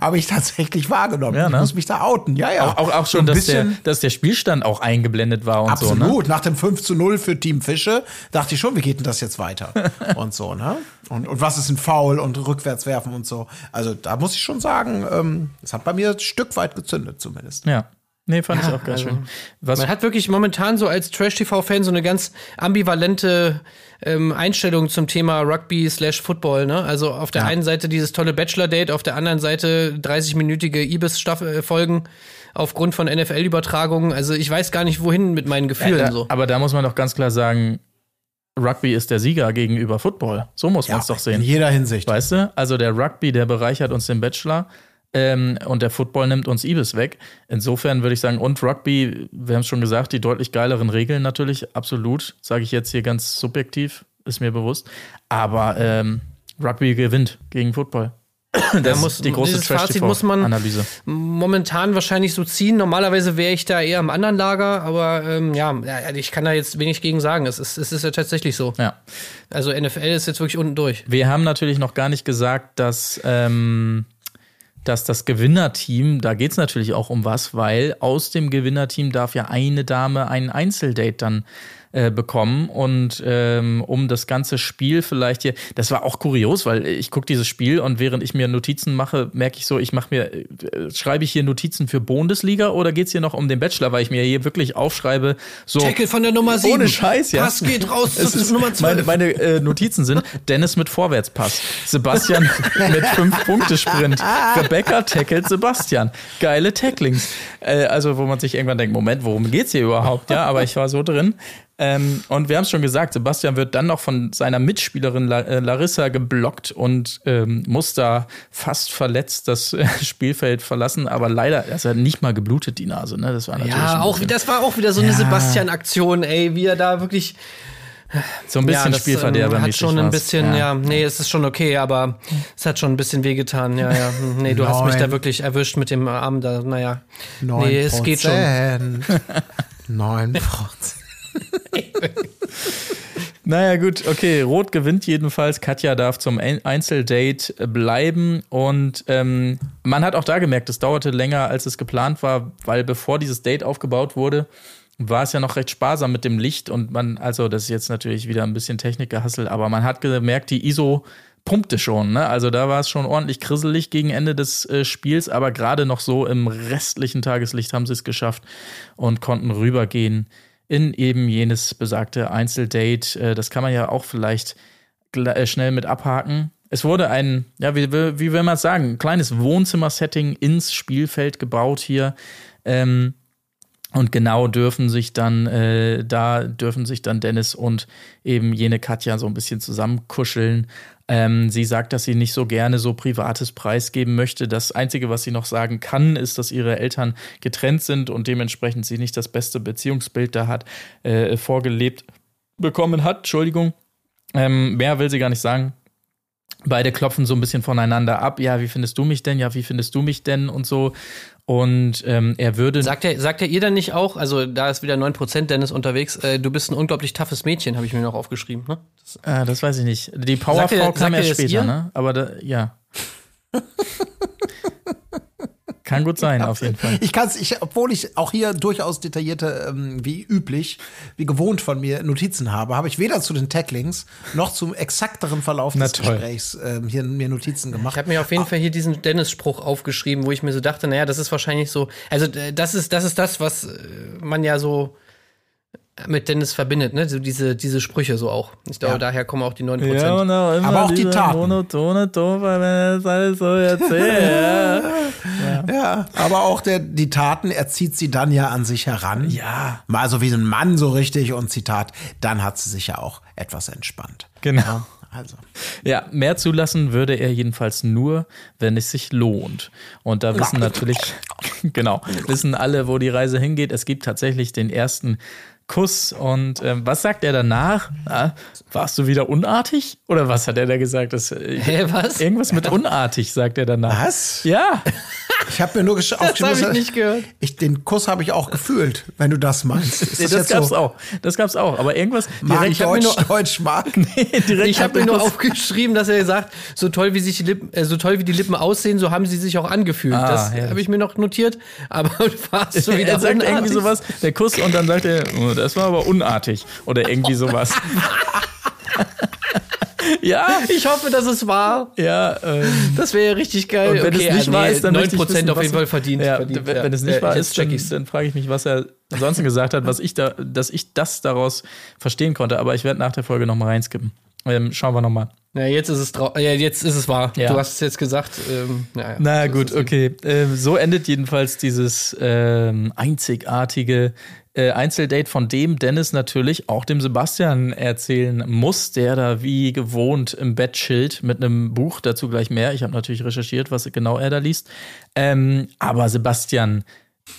Speaker 3: hab ich tatsächlich wahrgenommen.
Speaker 2: Ja, ne?
Speaker 3: Ich muss mich da outen. Ja, ja.
Speaker 2: Auch, auch, auch
Speaker 3: So
Speaker 2: schon, dass der, dass der Spielstand auch eingeblendet war und so. Ne?
Speaker 3: Absolut. Nach dem 5 zu 0 für Team Fische dachte ich schon, wie geht denn das jetzt weiter? (laughs) und so, ne? Und, und was ist ein Foul und rückwärts werfen und so. Also da muss ich schon sagen, ähm, es hat bei mir ein Stück weit gezündet zumindest.
Speaker 2: Ja. Nee, fand ich auch ganz
Speaker 1: also,
Speaker 2: schön. Was,
Speaker 1: Man hat wirklich momentan so als Trash-TV-Fan so eine ganz ambivalente ähm, Einstellung zum Thema Rugby slash Football. Ne? Also auf der einen Seite dieses tolle Bachelor-Date, auf der anderen Seite 30-minütige Ibis-Folgen aufgrund von NFL-Übertragungen. Also ich weiß gar nicht, wohin mit meinen Gefühlen
Speaker 2: da,
Speaker 1: so.
Speaker 2: Aber da muss man doch ganz klar sagen, Rugby ist der Sieger gegenüber Football. So muss man es doch
Speaker 3: in
Speaker 2: sehen.
Speaker 3: jeder Hinsicht.
Speaker 2: Weißt du? Also der Rugby, der bereichert uns den Bachelor. Ähm, und der Football nimmt uns Ibis weg. Insofern würde ich sagen, und Rugby, wir haben es schon gesagt, die deutlich geileren Regeln natürlich, absolut. Sage ich jetzt hier ganz subjektiv, ist mir bewusst. Aber ähm, Rugby gewinnt gegen Football. Das
Speaker 1: muss-
Speaker 2: ist die große
Speaker 1: dieses Fazit muss man-
Speaker 2: Trash-TV-Analyse.
Speaker 1: momentan wahrscheinlich so ziehen. Normalerweise wäre ich da eher im anderen Lager, aber ähm, ja, ja, ich kann da jetzt wenig gegen sagen. Es ist, es ist ja tatsächlich so.
Speaker 2: Ja.
Speaker 1: Also NFL ist jetzt wirklich unten durch.
Speaker 2: Wir haben natürlich noch gar nicht gesagt, dass, ähm, dass das Gewinnerteam, da geht es natürlich auch um was, weil aus dem Gewinnerteam darf ja eine Dame ein Einzeldate dann äh, bekommen und ähm, um das ganze Spiel vielleicht hier, das war auch kurios, weil ich gucke dieses Spiel und während ich mir Notizen mache, merke ich so, ich mache mir, äh, schreibe ich hier Notizen für Bundesliga oder geht es hier noch um den Bachelor, weil ich mir hier wirklich aufschreibe, so
Speaker 1: Tackle von der Nummer 7.
Speaker 2: ohne Scheiß, ja.
Speaker 1: Pass geht raus (laughs)
Speaker 2: Es
Speaker 1: zu
Speaker 2: ist,
Speaker 1: Nummer
Speaker 2: meine
Speaker 1: 12.
Speaker 2: meine äh, Notizen sind Dennis mit Vorwärtspass, Sebastian (laughs) mit 5-Punkte-Sprint, Rebecca tackelt Sebastian. Geile Tacklings. Äh, also, wo man sich irgendwann denkt, Moment, worum geht's hier überhaupt? Ja, aber ich war so drin. Ähm, und wir haben es schon gesagt, Sebastian wird dann noch von seiner Mitspielerin La äh, Larissa geblockt und ähm, muss da fast verletzt das äh, Spielfeld verlassen. Aber leider, er hat nicht mal geblutet, die Nase. Ne? Das war natürlich
Speaker 1: Ja, auch, das war auch wieder so eine Sebastian-Aktion, ey, wie er da wirklich.
Speaker 2: so ein bisschen
Speaker 1: ja, das,
Speaker 2: Spielverderber
Speaker 1: ähm, hat schon ein
Speaker 2: war's.
Speaker 1: bisschen, ja. nee, es ist schon okay, aber es hat schon ein bisschen wehgetan. Ja, ja. Hm, Nee, du hast mich da
Speaker 3: Neun.
Speaker 1: wirklich erwischt mit dem Arm da, naja.
Speaker 3: 9%.
Speaker 1: Nee, es geht schon.
Speaker 3: 9 Prozent. (laughs) (laughs)
Speaker 2: Naja, gut, okay. Rot gewinnt jedenfalls. Katja darf zum Ein- Einzeldate bleiben. Und ähm, man hat auch da gemerkt, es dauerte länger, als es geplant war, weil bevor dieses Date aufgebaut wurde, war es ja noch recht sparsam mit dem Licht. Und man, also, das ist jetzt natürlich wieder ein bisschen Technikgehassel, aber man hat gemerkt, die ISO pumpte schon. Ne? Also da war es schon ordentlich krisselig gegen Ende des äh, Spiels, aber gerade noch so im restlichen Tageslicht haben sie es geschafft und konnten rübergehen in eben jenes besagte Einzeldate. Äh, das kann man ja auch vielleicht äh, schnell mit abhaken. Es wurde ein, ja, wie, wie wie will man es sagen, ein kleines Wohnzimmer-Setting ins Spielfeld gebaut hier. Ähm, Und genau dürfen sich dann, äh, da dürfen sich dann Dennis und eben jene Katja so ein bisschen zusammenkuscheln. Ähm, sie sagt, dass sie nicht so gerne so Privates preisgeben möchte. Das Einzige, was sie noch sagen kann, ist, dass ihre Eltern getrennt sind und dementsprechend sie nicht das beste Beziehungsbild da hat, äh, vorgelebt bekommen hat. Entschuldigung. Ähm, mehr will sie gar nicht sagen. Beide klopfen so ein bisschen voneinander ab. Ja, wie findest du mich denn? Ja, wie findest du mich denn? Und so. Und ähm, er würde.
Speaker 1: Sagt er, sagt er ihr dann nicht auch, also da ist wieder 9% Dennis unterwegs, äh, du bist ein unglaublich toughes Mädchen, habe ich mir noch aufgeschrieben, ne? Das,
Speaker 2: äh, das weiß ich nicht. Die Powerfrau
Speaker 1: er-
Speaker 2: kam
Speaker 1: er
Speaker 2: erst später,
Speaker 1: ihr?
Speaker 2: ne? Aber da, ja. (laughs) Kann gut sein, auf jeden Fall.
Speaker 3: Ich kann es, ich, obwohl ich auch hier durchaus detaillierte, ähm, wie üblich, wie gewohnt von mir Notizen habe, habe ich weder zu den Tacklings noch zum exakteren Verlauf
Speaker 2: Na
Speaker 3: des
Speaker 2: toll.
Speaker 3: Gesprächs ähm, hier mir Notizen gemacht.
Speaker 1: Ich habe mir auf jeden Fall hier diesen Dennis-Spruch aufgeschrieben, wo ich mir so dachte, naja, das ist wahrscheinlich so, also äh, das ist, das ist das, was äh, man ja so mit Dennis verbindet, ne? So diese, diese Sprüche so auch. Ich glaube,
Speaker 3: Ja.
Speaker 1: daher kommen auch die 9%.
Speaker 2: auch immer
Speaker 3: Aber auch die Taten.
Speaker 2: monotone Ton, weil wenn er das alles so erzählt. (laughs)
Speaker 3: Ja, aber auch der, die Taten, er zieht sie dann ja an sich heran.
Speaker 2: Ja.
Speaker 3: Mal so wie ein Mann so richtig und Zitat, dann hat sie sich ja auch etwas entspannt.
Speaker 2: genau.
Speaker 3: Also.
Speaker 2: Ja, mehr zulassen würde er jedenfalls nur, wenn es sich lohnt. Und da wissen natürlich, (laughs) genau, wissen alle, wo die Reise hingeht. Es gibt tatsächlich den ersten Kuss. Und ähm, was sagt er danach? Ah, warst du wieder unartig? Oder was hat er da gesagt? Das, äh,
Speaker 1: Hä, was?
Speaker 2: Irgendwas mit unartig, sagt er danach.
Speaker 3: Was?
Speaker 2: Ja. (laughs)
Speaker 3: Ich habe mir nur gesch- aufgeschrieben,
Speaker 1: hab ich
Speaker 3: dass-
Speaker 1: nicht gehört.
Speaker 3: Ich, den Kuss habe ich auch gefühlt, wenn du das meinst. Ist
Speaker 2: Nee, das
Speaker 3: jetzt
Speaker 2: gab's
Speaker 3: so
Speaker 2: auch. Das gab's auch. Aber irgendwas
Speaker 3: Mark
Speaker 2: direkt,
Speaker 1: ich hab mir
Speaker 3: Deutsch,
Speaker 1: nur- (laughs)
Speaker 3: Deutsch, Mark?
Speaker 2: direkt
Speaker 1: Ich habe mir nur aufgeschrieben, dass er sagt, so toll wie sich die Lippen, äh, so toll wie die Lippen aussehen, so haben sie sich auch angefühlt.
Speaker 2: Ah,
Speaker 1: das
Speaker 2: herrlich.
Speaker 1: habe ich mir noch notiert. Aber (laughs) warst du wieder
Speaker 2: er sagt irgendwie
Speaker 1: unartig?
Speaker 2: sowas, der Kuss, und dann sagt er, oh, das war aber unartig. Oder irgendwie sowas. (laughs) (laughs) ja,
Speaker 1: Ich hoffe, dass es war.
Speaker 2: ja. Ähm,
Speaker 1: Das wäre richtig geil.
Speaker 2: und wenn es nicht
Speaker 1: also
Speaker 2: wahr ist, dann möchte ich
Speaker 1: 9%
Speaker 2: wissen,
Speaker 1: auf jeden Fall verdient.
Speaker 2: Ja,
Speaker 1: verdient
Speaker 2: wenn,
Speaker 1: ja.
Speaker 2: wenn es nicht
Speaker 1: Ja,
Speaker 2: wahr ist, dann, dann frage ich mich, was er ansonsten gesagt hat, was ich da, dass ich das daraus verstehen konnte. Aber ich werde nach der Folge nochmal reinskippen. Ähm, schauen wir nochmal.
Speaker 1: Ja, jetzt ist es ja, jetzt ist es wahr.
Speaker 2: Ja.
Speaker 1: Du hast es jetzt gesagt. Ähm, naja,
Speaker 2: Na
Speaker 1: so
Speaker 2: gut, okay. Ähm, so endet jedenfalls dieses ähm, einzigartige äh, Einzeldate, von dem Dennis natürlich auch dem Sebastian erzählen muss, der da wie gewohnt im Bett chillt mit einem Buch, dazu gleich mehr. Ich habe natürlich recherchiert, was genau er da liest. Ähm, aber Sebastian,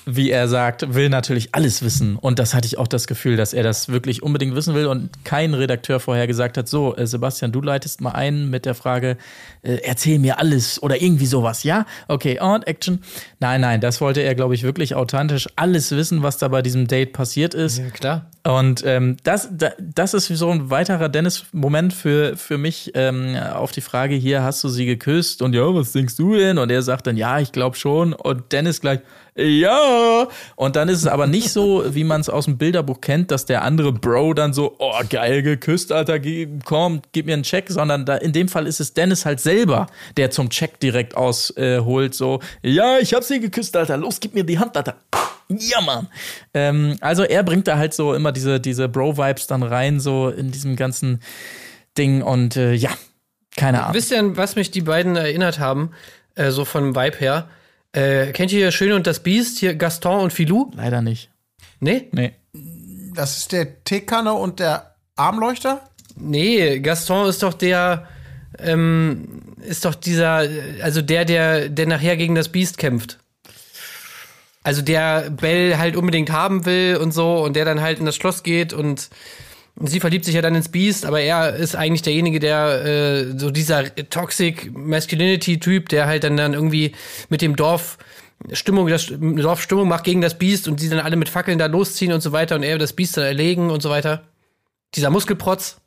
Speaker 2: wie er sagt, will natürlich alles wissen. Und das hatte ich auch das Gefühl, dass er das wirklich unbedingt wissen will und kein Redakteur vorher gesagt hat, so, äh, Sebastian, du leitest mal ein mit der Frage, äh, erzähl mir alles oder irgendwie sowas, ja? Okay, und Action. Nein, nein, das wollte er, glaube ich, wirklich authentisch alles wissen, was da bei diesem Date passiert ist.
Speaker 1: Ja, klar.
Speaker 2: Und ähm, das, da, das ist so ein weiterer Dennis-Moment für, für mich ähm, auf die Frage, hier hast du sie geküsst und ja, was denkst du denn? Und er sagt dann, ja, ich glaube schon. Und Dennis gleich, ja. Und dann ist es aber nicht so, (laughs) wie man es aus dem Bilderbuch kennt, dass der andere Bro dann so, oh, geil geküsst, Alter, komm, gib mir einen Check, sondern da, in dem Fall ist es Dennis halt selber, der zum Check direkt ausholt, äh, so, ja, ich hab sie geküsst, Alter, los, gib mir die Hand, Alter. Ja, Mann. Ähm, also er bringt da halt so immer diese, diese Bro-Vibes dann rein, so in diesem ganzen Ding und äh, ja, keine Ahnung.
Speaker 1: Wisst ihr, an was mich die beiden erinnert haben? Äh, so vom Vibe her. Äh, kennt ihr hier Schön und das Biest? Hier Gaston und Filou?
Speaker 2: Leider nicht.
Speaker 1: Nee?
Speaker 2: Nee.
Speaker 3: Das ist der Teekanne und der Armleuchter?
Speaker 1: Nee, Gaston ist doch der, ähm, ist doch dieser, also der, der, der nachher gegen das Biest kämpft. Also der Bell halt unbedingt haben will und so und der dann halt in das Schloss geht und sie verliebt sich ja dann ins Biest, aber er ist eigentlich derjenige, der äh, so dieser Toxic Masculinity Typ, der halt dann dann irgendwie mit dem Dorf Stimmung, das Dorf Stimmung macht gegen das Biest und die dann alle mit Fackeln da losziehen und so weiter und er das Biest dann erlegen und so weiter. Dieser Muskelprotz.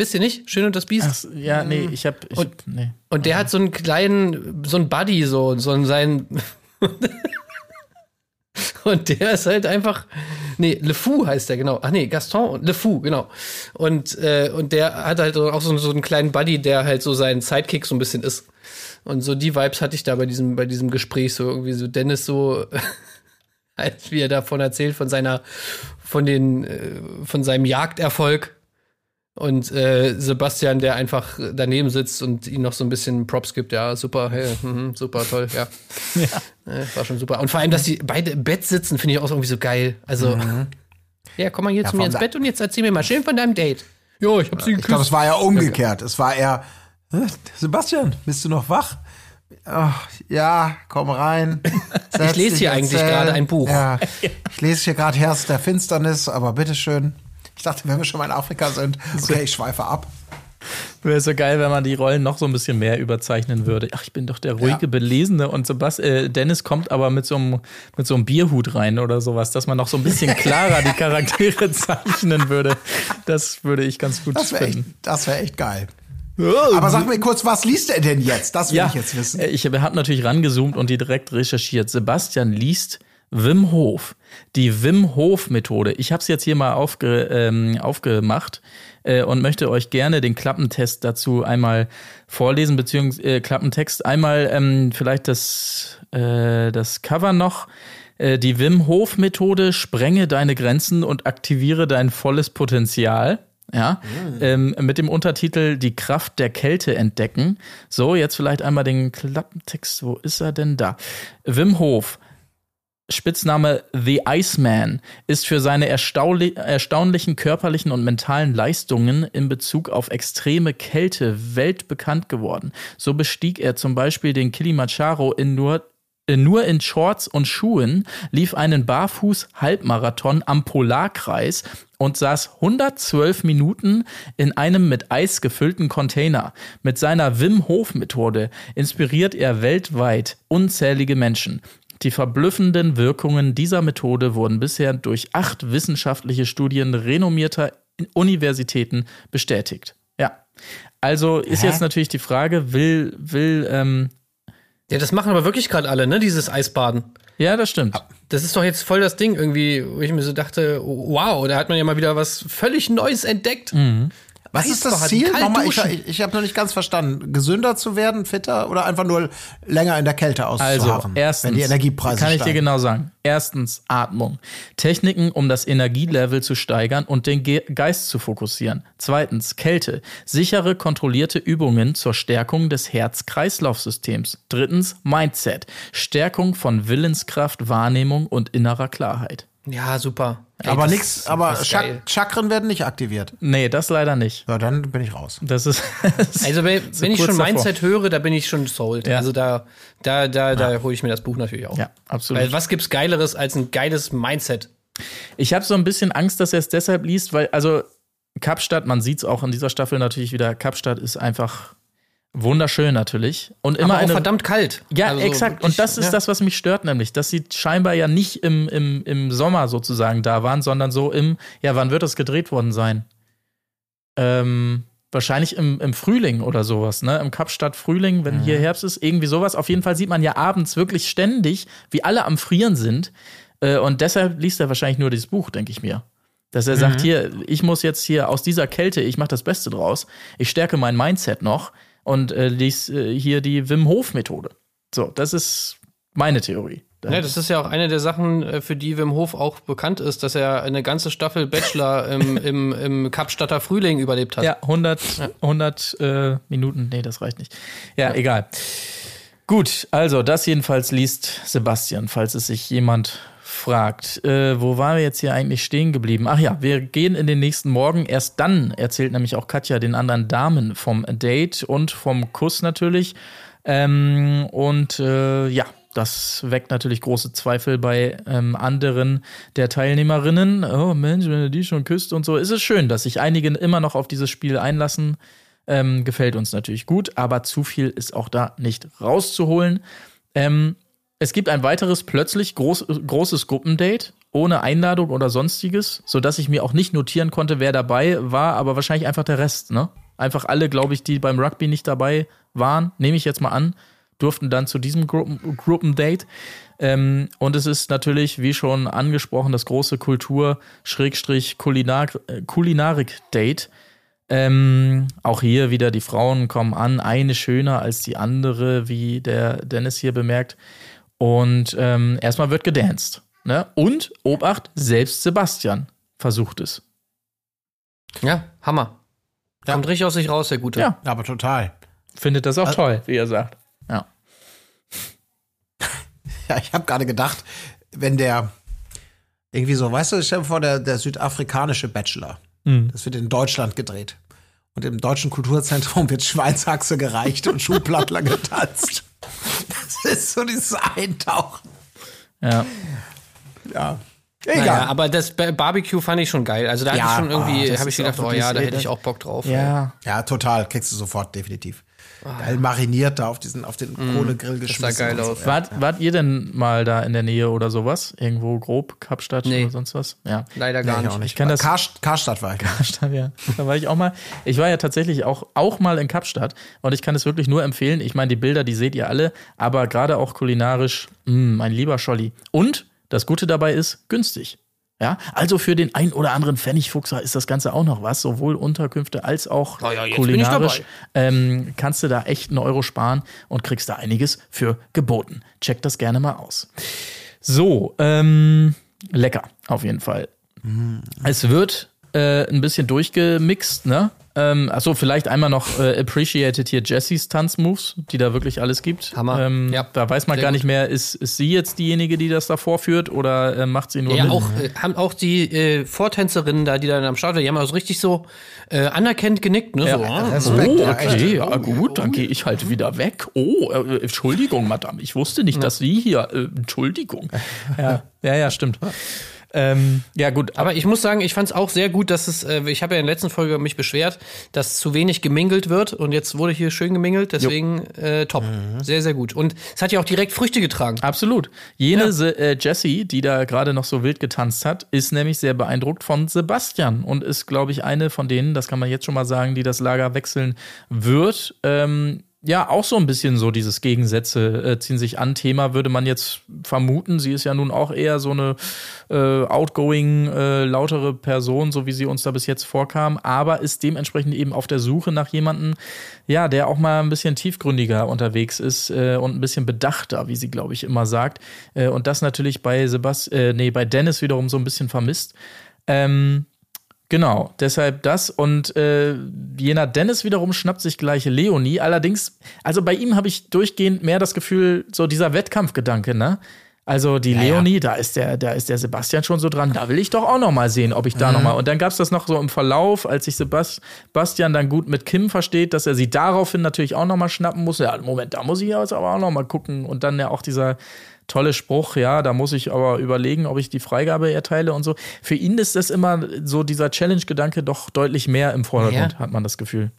Speaker 1: Wisst ihr nicht? Schön und das Biest.
Speaker 2: Ach, ja, nee, ich hab. Ich,
Speaker 1: Und-
Speaker 2: nee.
Speaker 1: Und der hat so einen kleinen, so einen Buddy, so, so einen sein. (laughs) und der ist halt einfach. Nee, Le Fou heißt der, genau. Ach nee, Gaston und Le Fou, genau. Und, äh, und der hat halt auch so, so einen kleinen Buddy, der halt so sein Sidekick so ein bisschen ist. Und so die Vibes hatte ich da bei diesem, bei diesem Gespräch, so irgendwie so Dennis so, (laughs) als wie er davon erzählt, von seiner, von den, äh, von seinem Jagderfolg. Und äh, Sebastian, der einfach daneben sitzt und ihm noch so ein bisschen Props gibt. Ja, super, hey, mhm, super, toll, ja. (laughs) Äh, war schon super. Und vor allem, dass die beide im Bett sitzen, finde ich auch irgendwie so geil. Also, ja, komm mal hier zu mir ins Bett und jetzt erzähl mir mal schön von deinem Date. Jo, ich hab sie
Speaker 3: Ich glaube, es war ja umgekehrt. Es war eher, "Hä, Sebastian, bist du noch wach? Ach, ja, komm rein. (laughs)
Speaker 1: Ich lese hier eigentlich gerade ein Buch.
Speaker 3: Ja, ich lese hier gerade Herz der Finsternis, aber bitteschön. Ich dachte, wenn wir schon mal in Afrika sind, okay, ich schweife ab.
Speaker 2: Wäre so geil, wenn man die Rollen noch so ein bisschen mehr überzeichnen würde. Ach, ich bin doch der ruhige,
Speaker 3: Ja.
Speaker 2: belesene und Sebast äh, Dennis kommt aber mit so einem mit so einem Bierhut rein oder sowas, dass man noch so ein bisschen klarer die Charaktere (laughs) zeichnen würde. Das würde ich ganz gut
Speaker 3: Das wäre echt,
Speaker 2: finden.
Speaker 3: das wär echt geil. Aber sag mir kurz, was liest er denn jetzt? Das will
Speaker 2: Ja,
Speaker 3: ich jetzt wissen.
Speaker 2: äh, ich habe natürlich rangezoomt und die direkt recherchiert. Sebastian liest Wim Hof, die Wim Hof Methode. Ich habe es jetzt hier mal aufge, ähm, aufgemacht äh, und möchte euch gerne den Klappentest dazu einmal vorlesen, beziehungsweise äh, Klappentext. Einmal ähm, vielleicht das, äh, das Cover noch. Äh, Die Wim Hof Methode, sprenge deine Grenzen und aktiviere dein volles Potenzial. Ja, ähm, mit dem Untertitel Die Kraft der Kälte entdecken. So, jetzt vielleicht einmal den Klappentext. Wo ist er denn da? Wim Hof, Spitzname The Iceman, ist für seine erstaunli erstaunlichen körperlichen und mentalen Leistungen in Bezug auf extreme Kälte weltbekannt geworden. So bestieg er zum Beispiel den Kilimanjaro in nur äh, nur in Shorts und Schuhen, lief einen Barfuß-Halbmarathon am Polarkreis und saß 112 Minuten in einem mit Eis gefüllten Container. Mit seiner Wim Hof Methode inspiriert er weltweit unzählige Menschen. Die verblüffenden Wirkungen dieser Methode wurden bisher durch acht wissenschaftliche Studien renommierter Universitäten bestätigt. Ja. Also ist
Speaker 3: Hä?
Speaker 2: jetzt natürlich die Frage, will, will, ähm,
Speaker 1: Ja, das machen aber wirklich gerade alle, ne? Dieses Eisbaden.
Speaker 2: ja, das stimmt.
Speaker 1: Das ist doch jetzt voll das Ding irgendwie, wo ich mir so dachte, wow, da hat man ja mal wieder was völlig Neues entdeckt.
Speaker 3: Was ist das Ziel? Nochmal, ich, ich, ich habe noch nicht ganz verstanden. Gesünder zu werden, fitter oder einfach nur länger in der Kälte
Speaker 2: Also,
Speaker 3: auszuharren,
Speaker 2: erstens,
Speaker 3: wenn die Energiepreise
Speaker 2: kann ich
Speaker 3: steigen.
Speaker 2: dir genau sagen. Erstens, Atmung. Techniken, um das Energielevel zu steigern und den Ge Geist zu fokussieren. Zweitens, Kälte. Sichere, kontrollierte Übungen zur Stärkung des Herz-Kreislauf-Systems. Drittens, Mindset. Stärkung von Willenskraft, Wahrnehmung und innerer Klarheit.
Speaker 1: Ja, super. Ey,
Speaker 3: aber
Speaker 1: das-
Speaker 3: nix, aber Chak. Chakren werden nicht aktiviert.
Speaker 2: Nee, das leider nicht.
Speaker 3: Ja, dann bin ich raus.
Speaker 2: Das ist. (laughs)
Speaker 1: Also wenn,
Speaker 2: so
Speaker 1: wenn ich schon
Speaker 2: davor.
Speaker 1: Mindset höre, da bin ich schon sold.
Speaker 2: Ja.
Speaker 1: Also da, da, da, da hole ich mir das Buch natürlich auch.
Speaker 2: Ja, absolut.
Speaker 1: Weil was gibt's Geileres als ein geiles Mindset?
Speaker 2: Ich habe so ein bisschen Angst, dass er es deshalb liest, weil, also Kapstadt, man sieht es auch in dieser Staffel natürlich wieder, Kapstadt ist einfach wunderschön natürlich. Und immer
Speaker 1: Aber auch
Speaker 2: eine.
Speaker 1: verdammt kalt.
Speaker 2: ja,
Speaker 1: Also
Speaker 2: exakt. Und das ist
Speaker 1: ja.
Speaker 2: das, was mich stört, nämlich, dass sie scheinbar ja nicht im, im, im Sommer sozusagen da waren, sondern so im, ja, wann wird das gedreht worden sein? Ähm, wahrscheinlich im, im Frühling oder sowas, ne? Im Kapstadt Frühling, wenn hier Herbst ist, irgendwie sowas. Auf jeden Fall sieht man ja abends wirklich ständig, wie alle am Frieren sind. Äh, und deshalb liest er wahrscheinlich nur dieses Buch, denke ich mir. Dass er sagt, hier, ich muss jetzt hier aus dieser Kälte, ich mache das Beste draus. Ich stärke mein Mindset noch und äh, lies äh, hier die Wim Hof Methode. So, das ist meine Theorie.
Speaker 1: Ja, das ist ja auch eine der Sachen, äh, für die Wim Hof auch bekannt ist, dass er eine ganze Staffel Bachelor (laughs) im, im, im Kapstadter Frühling überlebt hat.
Speaker 2: Ja, 100, 100 äh, Minuten. Nee, das reicht nicht. Ja, egal. Gut, also das jedenfalls liest Sebastian, falls es sich jemand fragt. Äh, wo waren wir jetzt hier eigentlich stehen geblieben? Ach ja, wir gehen in den nächsten Morgen. Erst dann erzählt nämlich auch Katja den anderen Damen vom Date und vom Kuss natürlich. Ähm, und äh, ja, das weckt natürlich große Zweifel bei ähm, anderen der Teilnehmerinnen. Oh Mensch, wenn er die schon küsst und so. Ist es schön, dass sich einige immer noch auf dieses Spiel einlassen. Ähm, gefällt uns natürlich gut, aber zu viel ist auch da nicht rauszuholen. Ähm, es gibt ein weiteres plötzlich groß, großes Gruppendate ohne Einladung oder sonstiges, sodass ich mir auch nicht notieren konnte, wer dabei war, aber wahrscheinlich einfach der Rest, ne? Einfach alle, glaube ich, die beim Rugby nicht dabei waren, nehme ich jetzt mal an, durften dann zu diesem Gruppen, Gruppendate. Ähm, und es ist natürlich, wie schon angesprochen, das große Kultur-Kulinarik-Date. Ähm, auch hier wieder die Frauen kommen an, eine schöner als die andere, wie der Dennis hier bemerkt. Und ähm, erstmal wird gedanced. Ne? Und, Obacht, selbst Sebastian versucht es.
Speaker 1: Ja, Hammer. Kommt richtig aus sich raus, der Gute.
Speaker 2: Ja.
Speaker 3: Aber total.
Speaker 2: Findet das auch toll, wie er sagt. Ja. (laughs)
Speaker 3: Ja, ich habe gerade gedacht, wenn der irgendwie so, weißt du, stell dir vor, der, der südafrikanische Bachelor, das wird in Deutschland gedreht. Und im deutschen Kulturzentrum wird Schweinshaxe gereicht und Schuhplattler (laughs) getanzt. Das ist so dieses Eintauchen.
Speaker 2: Ja.
Speaker 3: Ja.
Speaker 1: Naja,
Speaker 3: Egal.
Speaker 1: aber das Ba- Barbecue fand ich schon geil. Also da
Speaker 3: Ja,
Speaker 1: hatte ich schon irgendwie,
Speaker 3: oh,
Speaker 1: habe ich gedacht, oh ja, da hätte ich auch Bock drauf.
Speaker 2: Ja.
Speaker 3: ja, total. Kriegst du sofort, definitiv. Geil mariniert da auf diesen, auf den Kohlegrill
Speaker 1: Das
Speaker 3: geschmissen.
Speaker 1: sah geil
Speaker 3: so.
Speaker 1: aus.
Speaker 2: Wart, wart ihr denn mal da in der Nähe oder sowas? Irgendwo grob, Kapstadt
Speaker 1: Nee.
Speaker 2: oder sonst was? Ja.
Speaker 1: Leider gar
Speaker 3: Nee, ich
Speaker 1: nicht.
Speaker 3: auch nicht.
Speaker 2: Ich kenn das-
Speaker 3: Karst, Karstadt war ich.
Speaker 2: Kapstadt, ja. Da war ich auch mal. Ich war ja tatsächlich auch, auch mal in Kapstadt und ich kann es wirklich nur empfehlen. Ich meine, die Bilder, die seht ihr alle, aber gerade auch kulinarisch, mh, mein lieber Scholli. Und das Gute dabei ist, günstig. Ja, also für den ein oder anderen Pfennigfuchser ist das Ganze auch noch was, sowohl Unterkünfte als auch
Speaker 1: ja,
Speaker 2: kulinarisch. Ähm, kannst du da echt einen Euro sparen und kriegst da einiges für geboten. Check das gerne mal aus. So, ähm, lecker, auf jeden Fall. Es wird äh, ein bisschen durchgemixt, ne? Ähm, achso, vielleicht einmal noch äh, appreciated hier Jessys Tanzmoves, die da wirklich alles gibt.
Speaker 1: Hammer.
Speaker 2: Ähm,
Speaker 1: Ja,
Speaker 2: da weiß man
Speaker 1: sehr
Speaker 2: gar
Speaker 1: gut.
Speaker 2: nicht mehr, ist, ist sie jetzt diejenige, die das da vorführt oder äh, macht sie nur
Speaker 1: Ja,
Speaker 2: mit?
Speaker 1: auch, äh, haben auch die äh, Vortänzerinnen da, die dann am Start waren, die haben also richtig so äh, anerkennt genickt, ne? so, ah,
Speaker 3: Respekt,
Speaker 2: Oh,
Speaker 3: ja,
Speaker 2: okay, ja gut, dann gehe ich halt wieder weg. Oh, äh, Entschuldigung, Madame, ich wusste nicht, dass Sie hier, äh, Entschuldigung. Ja, ja, ja stimmt. Ähm, ja, gut, aber
Speaker 1: ich muss sagen, ich fand es auch sehr gut, dass es, äh, ich habe ja in der letzten Folge mich beschwert, dass zu wenig gemingelt wird und jetzt wurde hier schön gemingelt, deswegen äh, top. Sehr, sehr gut. Und es hat ja auch direkt Früchte getragen.
Speaker 2: Absolut. Jene Se äh, Jessie, die da gerade noch so wild getanzt hat, ist nämlich sehr beeindruckt von Sebastian und ist, glaube ich, eine von denen, das kann man jetzt schon mal sagen, die das Lager wechseln wird. Ähm, ja, auch so ein bisschen so dieses Gegensätze äh, ziehen sich an. Thema würde man jetzt vermuten. Sie ist ja nun auch eher so eine äh, outgoing, äh, lautere Person, so wie sie uns da bis jetzt vorkam, aber ist dementsprechend eben auf der Suche nach jemandem, ja, der auch mal ein bisschen tiefgründiger unterwegs ist äh, und ein bisschen bedachter, wie sie, glaube ich, immer sagt. Äh, und das natürlich bei Sebast äh, nee, bei Dennis wiederum so ein bisschen vermisst. Ähm, Genau, deshalb das. Und äh, jener Dennis wiederum schnappt sich gleich Leonie. Allerdings, also bei ihm habe ich durchgehend mehr das Gefühl, so dieser Wettkampfgedanke, ne? Also die
Speaker 3: ja.
Speaker 2: Leonie, da ist der, da ist der Sebastian schon so dran. Da will ich doch auch noch mal sehen, ob ich da noch mal. Und dann gab es das noch so im Verlauf, als sich Sebas- Sebastian dann gut mit Kim versteht, dass er sie daraufhin natürlich auch noch mal schnappen muss. Ja, Moment, da muss ich jetzt aber auch noch mal gucken. Und dann ja auch dieser tolle Spruch, ja, da muss ich aber überlegen, ob ich die Freigabe erteile und so. Für ihn ist das immer so dieser Challenge-Gedanke doch deutlich mehr im Vordergrund,
Speaker 1: Ja.
Speaker 2: hat man das Gefühl.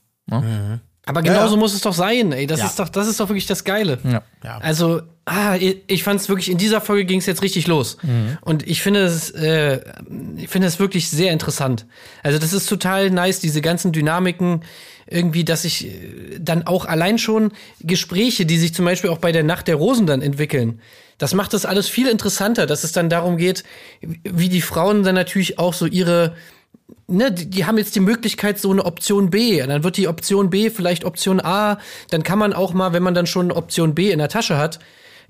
Speaker 1: Aber genauso
Speaker 3: Ja.
Speaker 1: muss es doch sein, ey. Das
Speaker 3: Ja.
Speaker 1: ist doch, das ist doch wirklich das Geile.
Speaker 2: Ja.
Speaker 3: Ja.
Speaker 1: Also, ah, ich, fand es wirklich, in dieser Folge ging es jetzt richtig los. Und ich finde es, äh, ich finde es wirklich sehr interessant. Also, das ist total nice, diese ganzen Dynamiken, irgendwie, dass ich äh, dann auch allein schon Gespräche, die sich zum Beispiel auch bei der Nacht der Rosen dann entwickeln. Das macht das alles viel interessanter, dass es dann darum geht, wie die Frauen dann natürlich auch so ihre, ne, die, die haben jetzt die Möglichkeit, so eine Option B. Dann wird die Option B vielleicht Option A. Dann kann man auch mal, wenn man dann schon Option B in der Tasche hat,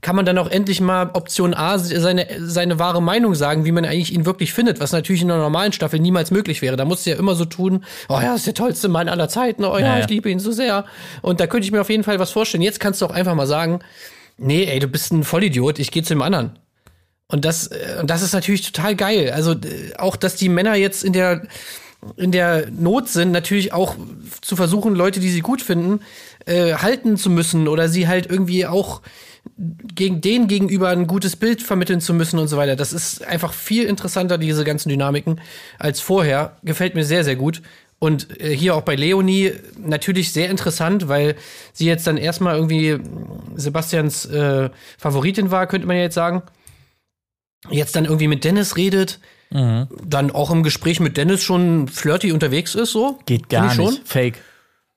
Speaker 1: kann man dann auch endlich mal Option A seine, seine wahre Meinung sagen, wie man eigentlich ihn wirklich findet, was natürlich in einer normalen Staffel niemals möglich wäre. Da musst du ja immer so tun, oh ja, das ist der tollste Mann aller Zeiten, oh ja,
Speaker 2: Ja, ja.
Speaker 1: ich liebe ihn so sehr. Und da könnte ich mir auf jeden Fall was vorstellen. Jetzt kannst du auch einfach mal sagen, nee, ey, du bist ein Vollidiot, ich gehe zu dem anderen. Und das, äh, und das ist natürlich total geil. Also auch, dass die Männer jetzt in der in der Not sind, natürlich auch zu versuchen, Leute, die sie gut finden, äh, halten zu müssen oder sie halt irgendwie auch gegen den gegenüber ein gutes Bild vermitteln zu müssen und so weiter. Das ist einfach viel interessanter, diese ganzen Dynamiken, als vorher. Gefällt mir sehr, sehr gut. Und äh, hier auch bei Leonie natürlich sehr interessant, weil sie jetzt dann erstmal irgendwie Sebastians äh, Favoritin war, könnte man ja jetzt sagen. Jetzt dann irgendwie mit Dennis redet, dann auch im Gespräch mit Dennis schon flirty unterwegs ist, so.
Speaker 2: Geht gar nicht. Fake.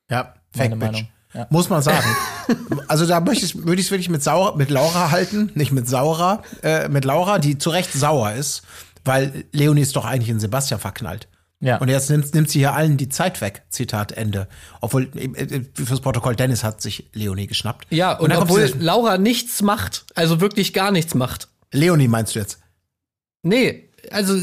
Speaker 3: Ja,
Speaker 2: Meine
Speaker 3: Fake
Speaker 2: Meinung. Ja.
Speaker 3: Muss man sagen. (laughs) also da möchte ich würde ich es wirklich mit Sauer, mit Laura halten, nicht mit Saura, äh, mit Laura, die zu Recht sauer ist, weil Leonie ist doch eigentlich in Sebastian verknallt.
Speaker 2: Ja.
Speaker 3: Und jetzt nimmt, nimmt sie hier allen die Zeit weg. Zitat Ende. Obwohl, äh, äh, fürs Protokoll, Dennis hat sich Leonie geschnappt.
Speaker 1: Ja, und,
Speaker 3: kommt
Speaker 1: obwohl Laura nichts macht, also wirklich gar nichts macht.
Speaker 3: Leonie meinst du jetzt?
Speaker 1: Nee, also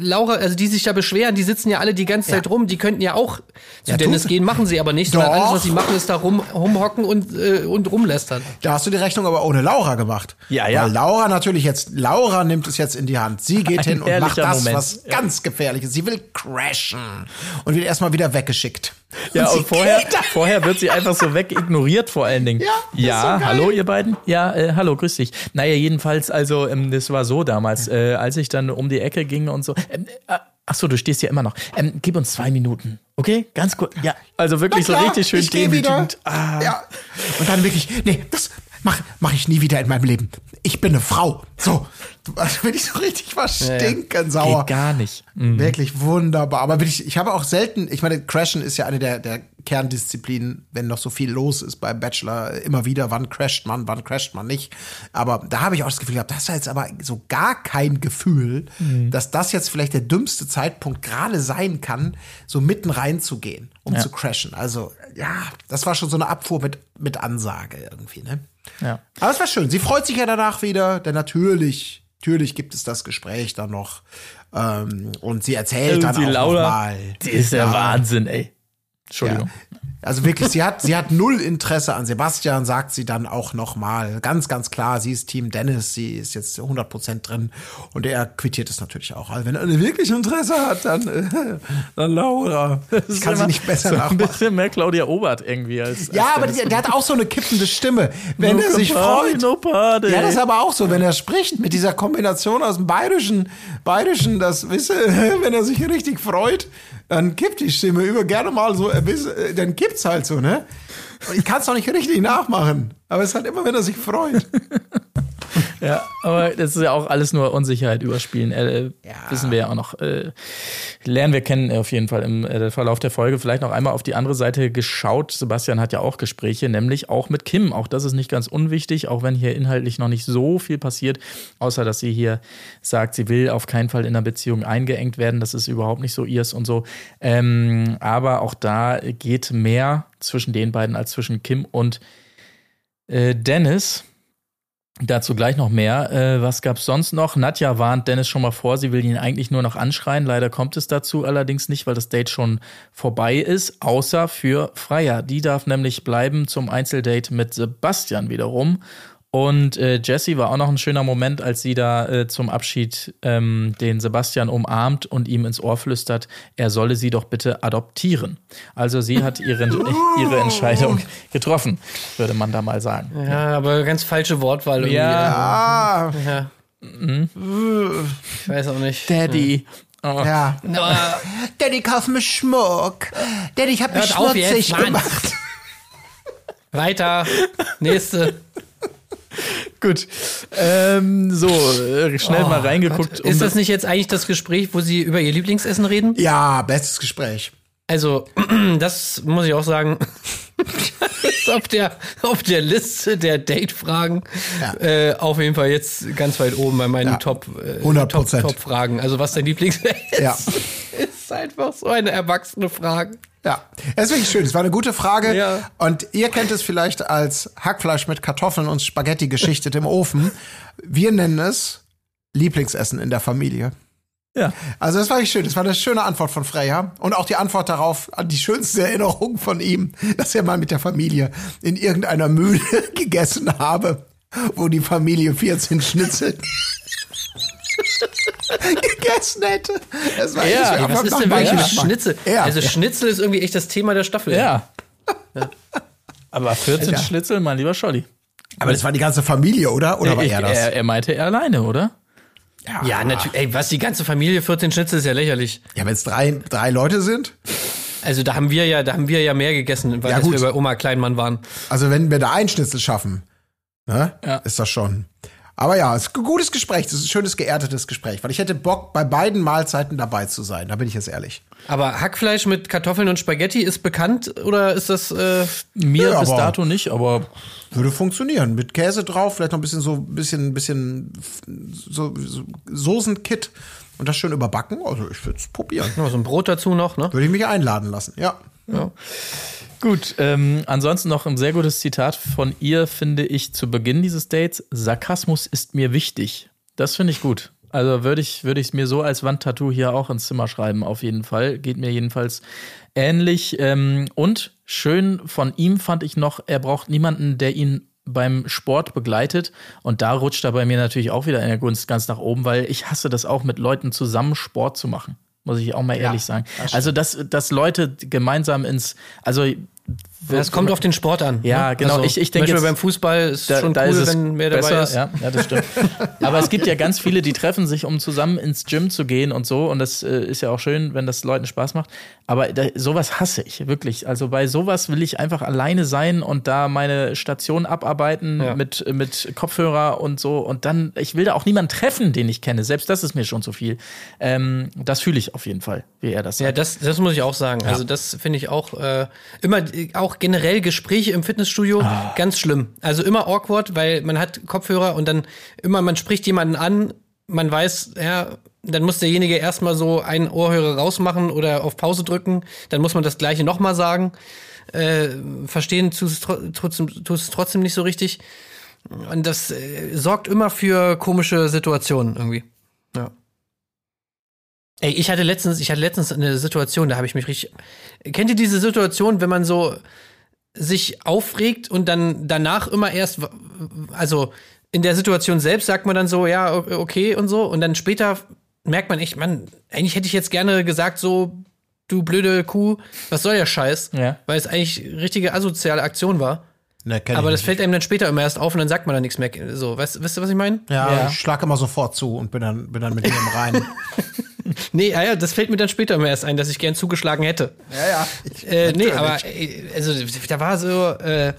Speaker 1: Laura, also die sich da beschweren, die sitzen ja alle die ganze Zeit rum, die könnten ja auch zu
Speaker 3: Ja,
Speaker 1: Dennis gehen, machen sie aber nicht, sondern
Speaker 3: Doch.
Speaker 1: alles, was sie machen, ist da rum, rumhocken und, äh, und rumlästern.
Speaker 3: Da hast du die Rechnung aber ohne Laura gemacht.
Speaker 2: Ja, ja.
Speaker 3: Weil Laura natürlich jetzt, Laura nimmt es jetzt in die Hand. Sie geht
Speaker 2: Ein
Speaker 3: hin und macht das,
Speaker 2: Moment.
Speaker 3: was ganz gefährliches. Sie will crashen und wird erstmal wieder weggeschickt. (laughs)
Speaker 2: Ja,
Speaker 3: sie
Speaker 2: und vorher, vorher wird sie einfach so wegignoriert vor allen Dingen.
Speaker 3: Ja,
Speaker 2: ja
Speaker 3: so
Speaker 2: hallo ihr beiden? Ja, äh, hallo, grüß dich. Naja, jedenfalls, also ähm, das war so damals, äh, als ich dann um die Ecke ging und so. Ähm, äh, ach so, du stehst ja immer noch. Ähm, gib uns zwei Minuten, okay? Ganz kurz. Ja, also wirklich
Speaker 3: Na
Speaker 2: so
Speaker 3: klar,
Speaker 2: richtig schön
Speaker 3: ich wieder.
Speaker 2: Ah,
Speaker 3: Ja. Und dann wirklich, nee, das mach, mach ich nie wieder in meinem Leben. Ich bin eine Frau. So. Also bin ich so richtig was stinken sauer.
Speaker 2: geht gar nicht. Mhm.
Speaker 3: Wirklich wunderbar. Aber wirklich, ich habe auch selten, ich meine, Crashen ist ja eine der, der Kerndisziplinen, wenn noch so viel los ist beim Bachelor, immer wieder, wann crasht man, wann crasht man nicht. Aber da habe ich auch das Gefühl gehabt, das ist jetzt aber so gar kein Gefühl,
Speaker 2: Mhm.
Speaker 3: dass das jetzt vielleicht der dümmste Zeitpunkt gerade sein kann, so mitten reinzugehen, um zu crashen. Also, ja, das war schon so eine Abfuhr mit, mit Ansage irgendwie, ne?
Speaker 2: Ja.
Speaker 3: Aber es war schön. Sie freut sich ja danach wieder, denn natürlich, natürlich gibt es das Gespräch dann noch. Ähm, und sie erzählt dann
Speaker 2: die
Speaker 3: auch
Speaker 2: Laura,
Speaker 3: noch mal.
Speaker 2: die ist der Wahnsinn, ey. Entschuldigung.
Speaker 3: Ja. Also wirklich, sie hat, sie hat null Interesse an Sebastian, sagt sie dann auch noch mal. Ganz, ganz klar, sie ist Team Dennis, sie ist jetzt 100% drin. Und er quittiert es natürlich auch. Also wenn er wirklich Interesse hat, dann, äh, dann Laura. Ich kann sie nicht besser
Speaker 2: so ein
Speaker 3: nachmachen.
Speaker 2: bisschen mehr Claudia Obert irgendwie als.
Speaker 3: Ja,
Speaker 2: als
Speaker 3: aber
Speaker 2: Dennis.
Speaker 3: der, der hat auch so eine kippende Stimme. Wenn
Speaker 2: No
Speaker 3: er sich
Speaker 2: party,
Speaker 3: freut.
Speaker 2: No party.
Speaker 3: Ja, das ist aber auch so, wenn er spricht mit dieser Kombination aus dem Bayerischen, Bayerischen, das wisse, (laughs) wenn er sich richtig freut, dann kippt die Stimme über gerne mal so, äh, dann kippt's halt so, ne? Ich kann es auch nicht richtig nachmachen, aber es ist halt immer, wenn er sich freut. (laughs) (laughs)
Speaker 2: Ja, aber das ist ja auch alles nur Unsicherheit überspielen. Äh,
Speaker 3: Ja.
Speaker 2: Wissen wir ja auch noch. Äh, lernen wir kennen auf jeden Fall im äh, Verlauf der Folge. Vielleicht noch einmal auf die andere Seite geschaut. Sebastian hat ja auch Gespräche, nämlich auch mit Kim. Auch das ist nicht ganz unwichtig, auch wenn hier inhaltlich noch nicht so viel passiert, außer dass sie hier sagt, sie will auf keinen Fall in einer Beziehung eingeengt werden. Das ist überhaupt nicht so ihrs und so. Ähm, aber auch da geht mehr zwischen den beiden als zwischen Kim und äh, Dennis. Dazu gleich noch mehr. Äh, was gab's sonst noch? Nadja warnt Dennis schon mal vor, sie will ihn eigentlich nur noch anschreien. Leider kommt es dazu allerdings nicht, weil das Date schon vorbei ist, außer für Freya. Die darf nämlich bleiben zum Einzeldate mit Sebastian wiederum. Und äh, Jessie war auch noch ein schöner Moment, als sie da äh, zum Abschied ähm, den Sebastian umarmt und ihm ins Ohr flüstert, er solle sie doch bitte adoptieren. Also sie hat ihre, (laughs) ihre Entscheidung getroffen, würde man da mal sagen.
Speaker 1: Ja, aber ganz falsche Wortwahl irgendwie.
Speaker 3: Ah,
Speaker 1: Ja. Ich weiß auch nicht.
Speaker 2: Daddy. Oh.
Speaker 3: ja.
Speaker 1: Aber
Speaker 3: Daddy, kauf mir Schmuck. Daddy, ich hab mich
Speaker 1: Hört auf
Speaker 3: schmutzig
Speaker 1: jetzt,
Speaker 3: gemacht.
Speaker 1: weiter. Nächste. (laughs)
Speaker 2: Gut. Ähm, so, äh, schnell mal reingeguckt. um
Speaker 1: Ist das nicht jetzt eigentlich das Gespräch, wo sie über ihr Lieblingsessen reden?
Speaker 3: Ja, bestes Gespräch.
Speaker 1: Also, (clears throat) das muss ich auch sagen. (laughs) ist auf der, auf der Liste der Date-Fragen
Speaker 3: Ja.
Speaker 1: äh, auf jeden Fall jetzt ganz weit oben bei meinen
Speaker 3: Ja.
Speaker 1: Top, äh,
Speaker 3: 100%.
Speaker 1: Top, Top Fragen. Also was dein Lieblingsessen
Speaker 3: Ja. (laughs)
Speaker 1: ist, ist einfach so eine erwachsene Frage.
Speaker 3: Ja, es ist wirklich schön. Es war eine gute Frage.
Speaker 1: Ja.
Speaker 3: Und ihr kennt es vielleicht als Hackfleisch mit Kartoffeln und Spaghetti geschichtet im Ofen. Wir nennen es Lieblingsessen in der Familie.
Speaker 2: Ja.
Speaker 3: Also das war wirklich schön. Das war eine schöne Antwort von Freya. Und auch die Antwort darauf, an die schönste Erinnerung von ihm, dass er mal mit der Familie in irgendeiner Mühle (laughs) gegessen habe, wo die Familie 14 Schnitzel (laughs) (laughs) gegessen hätte. Das war
Speaker 2: Ja,
Speaker 3: das war
Speaker 1: Was ist denn wirklich mit. Schnitzel?
Speaker 3: Ja.
Speaker 1: Also Schnitzel ist irgendwie echt das Thema der Staffel.
Speaker 2: Ja. Aber 14
Speaker 3: Ja.
Speaker 2: Schnitzel, mein lieber Scholli.
Speaker 3: Aber das war die ganze Familie, oder? Oder war
Speaker 2: Ich,
Speaker 3: er das?
Speaker 2: er, er meinte er alleine, oder?
Speaker 1: Ja, natürlich. Ey, was die ganze Familie 14 Schnitzel ist ja lächerlich.
Speaker 3: Ja, wenn es drei, drei Leute sind.
Speaker 1: Also da haben wir ja, da haben wir ja mehr gegessen, weil
Speaker 3: Ja,
Speaker 1: wir bei Oma Kleinmann waren.
Speaker 3: Also wenn wir da einen Schnitzel schaffen, ne,
Speaker 2: Ja.
Speaker 3: ist das schon. Aber ja, es ist ein gutes Gespräch. Das ist ein schönes, geerdetes Gespräch. Weil ich hätte Bock, bei beiden Mahlzeiten dabei zu sein. Da bin ich jetzt ehrlich.
Speaker 1: Aber Hackfleisch mit Kartoffeln und Spaghetti ist bekannt oder ist das äh,
Speaker 2: Mir
Speaker 3: Ja,
Speaker 2: bis dato nicht, aber
Speaker 3: Würde funktionieren. Mit Käse drauf, vielleicht noch ein bisschen so, ein bisschen, bisschen so, so Soßenkit und das schön überbacken. Also ich würde es probieren.
Speaker 1: noch so ein Brot dazu noch, ne?
Speaker 3: Würde ich mich einladen lassen, ja.
Speaker 2: Gut. Ähm, ansonsten noch ein sehr gutes Zitat von ihr, finde ich, zu Beginn dieses Dates. Sarkasmus ist mir wichtig. Das finde ich gut. Also würde ich es mir so als Wandtattoo hier auch ins Zimmer schreiben, auf jeden Fall. Geht mir jedenfalls ähnlich. Ähm, und schön von ihm fand ich noch, er braucht niemanden, der ihn beim Sport begleitet. Und da rutscht er bei mir natürlich auch wieder in der Gunst ganz nach oben, weil ich hasse das auch, mit Leuten zusammen Sport zu machen. Muss ich auch mal ehrlich sagen. also, dass, dass Leute gemeinsam ins, also
Speaker 1: Das kommt auf den Sport an.
Speaker 2: Ja,
Speaker 1: ne?
Speaker 2: genau.
Speaker 1: Also,
Speaker 2: Ich- ich
Speaker 1: zum
Speaker 2: denk
Speaker 1: Beispiel
Speaker 2: jetzt-
Speaker 1: beim Fußball ist
Speaker 2: da,
Speaker 1: schon
Speaker 2: da
Speaker 1: cool,
Speaker 2: ist es
Speaker 1: wenn mehr dabei
Speaker 2: besser,
Speaker 1: ist.
Speaker 2: Ja, ja, das stimmt. (laughs) Aber es gibt ja ganz viele, die treffen sich, um zusammen ins Gym zu gehen und so. Und das äh, ist ja auch schön, wenn das Leuten Spaß macht. Aber da, sowas hasse ich wirklich. Also bei sowas will ich einfach alleine sein und da meine Station abarbeiten
Speaker 1: Ja.
Speaker 2: mit, mit Kopfhörer und so. Und dann, ich will da auch niemanden treffen, den ich kenne. Selbst das ist mir schon zu viel. Ähm, das fühle ich auf jeden Fall, wie er das sagt.
Speaker 1: Ja, das, das muss ich auch sagen. Also das finde ich auch äh, immer auch generell Gespräche im Fitnessstudio
Speaker 2: Ah.
Speaker 1: ganz schlimm. Also immer awkward, weil man hat Kopfhörer und dann immer man spricht jemanden an, man weiß, ja, dann muss derjenige erstmal so einen Ohrhörer rausmachen oder auf Pause drücken, dann muss man das gleiche nochmal sagen. Äh, verstehen tust es tro- trotzdem, tust es trotzdem nicht so richtig. Und das äh, sorgt immer für komische Situationen irgendwie. Ey, ich hatte letztens, ich hatte letztens eine Situation, da habe ich mich richtig. Kennt ihr diese Situation, wenn man so sich aufregt und dann danach immer erst, also in der Situation selbst sagt man dann so, ja, okay und so, und dann später merkt man echt, man, eigentlich hätte ich jetzt gerne gesagt, so, du blöde Kuh, was soll der Scheiß?
Speaker 2: Ja.
Speaker 1: Weil es eigentlich richtige asoziale Aktion war.
Speaker 3: Ich
Speaker 1: Aber das
Speaker 3: nicht.
Speaker 1: fällt einem dann später immer erst auf und dann sagt man dann nichts mehr. So, weißt, weißt du, was ich meine?
Speaker 3: Ja,
Speaker 2: Ja.
Speaker 3: ich schlag immer sofort zu und bin dann, bin dann mit im Rein. (laughs) (laughs)
Speaker 1: Nee, ja, ja, das fällt mir dann später immer erst ein, dass ich gern zugeschlagen hätte.
Speaker 3: ja, ja.
Speaker 1: Äh, (laughs) nee, aber äh, also da war so, äh,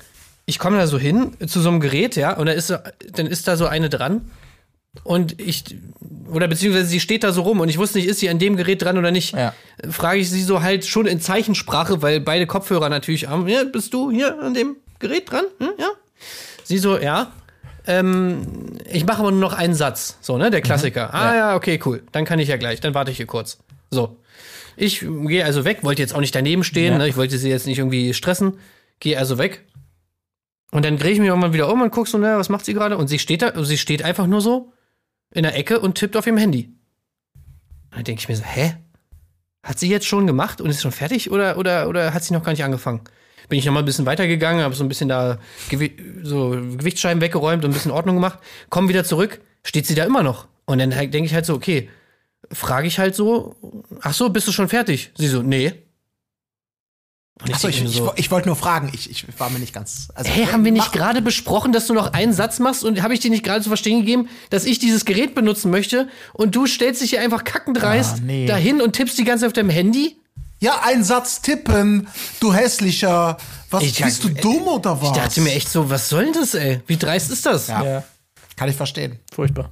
Speaker 1: ich komme da so hin zu so einem Gerät, ja, und da ist dann ist da so eine dran und ich oder beziehungsweise sie steht da so rum und ich wusste nicht, ist sie an dem Gerät dran oder nicht.
Speaker 2: Ja.
Speaker 1: Frage ich sie so halt schon in Zeichensprache, weil beide Kopfhörer natürlich haben. Ja, bist du hier an dem Gerät dran? Hm, ja. Sie so, ja. Ähm, ich mache aber nur noch einen Satz. So, ne? Der Klassiker. Ah ja, okay, cool. Dann kann ich ja gleich. Dann warte ich hier kurz. So. Ich gehe also weg, wollte jetzt auch nicht daneben stehen,
Speaker 2: Ja.
Speaker 1: ne? ich wollte sie jetzt nicht irgendwie stressen. Gehe also weg. Und dann drehe ich mich irgendwann wieder um und guck so, na, was macht sie gerade? Und sie steht da, sie steht einfach nur so in der Ecke und tippt auf ihrem Handy. Und dann denke ich mir so, hä? Hat sie jetzt schon gemacht und ist schon fertig oder, oder, oder hat sie noch gar nicht angefangen? Bin ich noch mal ein bisschen weitergegangen, habe so ein bisschen da Gewi so Gewichtsscheiben weggeräumt und ein bisschen Ordnung gemacht. Komm wieder zurück, steht sie da immer noch. Und dann halt denke ich halt so, okay, frage ich halt so, ach so, bist du schon fertig? Sie so, nee. Und
Speaker 3: Achso, ich,
Speaker 1: mir
Speaker 3: ich, ich wollte nur fragen, ich, ich war mir nicht ganz. Also,
Speaker 1: Hey, haben wir nicht gerade besprochen, dass du noch einen Satz machst und habe ich dir nicht gerade zu verstehen gegeben, dass ich dieses Gerät benutzen möchte und du stellst dich hier einfach kackendreist
Speaker 2: Ah, nee.
Speaker 1: dahin und tippst die ganze Zeit auf deinem Handy?
Speaker 3: Ja, einen Satz tippen, du hässlicher. Was,
Speaker 1: Ich-
Speaker 3: bist du dumm oder was?
Speaker 1: Ich dachte mir echt so, was soll denn das, ey? Wie dreist ist das?
Speaker 3: Ja.
Speaker 2: Ja,
Speaker 3: Kann ich verstehen.
Speaker 2: furchtbar.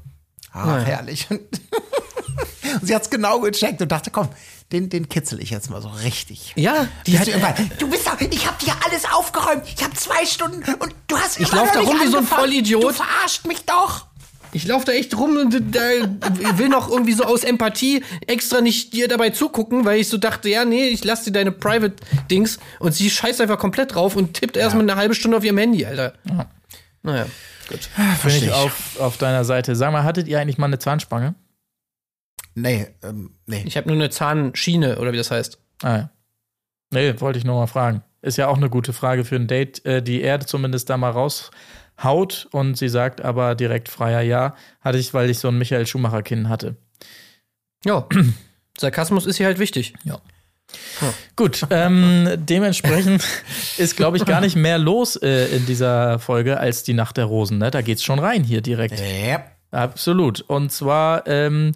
Speaker 3: Ah, herrlich. Und (laughs) sie hat's genau gecheckt und dachte, komm, den, den kitzel ich jetzt mal so richtig.
Speaker 1: Ja, die hat,
Speaker 3: hat irgendwann, du bist doch, ich hab dir alles aufgeräumt. Ich hab zwei Stunden und du hast
Speaker 1: Ich
Speaker 3: immer
Speaker 1: lauf
Speaker 3: noch
Speaker 1: da rum wie so ein. Vollidiot.
Speaker 3: Du verarscht mich doch.
Speaker 1: Ich laufe da echt rum und da, will noch irgendwie so aus Empathie extra nicht dir dabei zugucken, weil ich so dachte, ja, nee, ich lass dir deine Private-Dings und sie scheißt einfach komplett drauf und tippt erstmal eine halbe Stunde auf ihrem Handy, Alter. Naja, gut.
Speaker 2: Bin ich
Speaker 3: ich.
Speaker 2: auf, auf deiner Seite. Sag mal, hattet ihr eigentlich mal eine Zahnspange?
Speaker 3: Nee, ähm, nee.
Speaker 1: Ich habe nur eine Zahnschiene, oder wie das heißt.
Speaker 2: Ah ja. Nee, wollte ich nur mal fragen. Ist ja auch eine gute Frage für ein Date, äh, die er zumindest da mal raushaut und sie sagt aber direkt freier Ja, hatte ich, weil ich so ein Michael Schumacher-Kinn hatte.
Speaker 1: Ja, (clears throat) Sarkasmus ist hier halt wichtig.
Speaker 2: Gut, ähm, dementsprechend (laughs) ist, glaube ich, gar nicht mehr los äh, in dieser Folge als die Nacht der Rosen. Ne? Da geht's schon rein hier direkt.
Speaker 3: Ja.
Speaker 2: Absolut. Und zwar, ähm,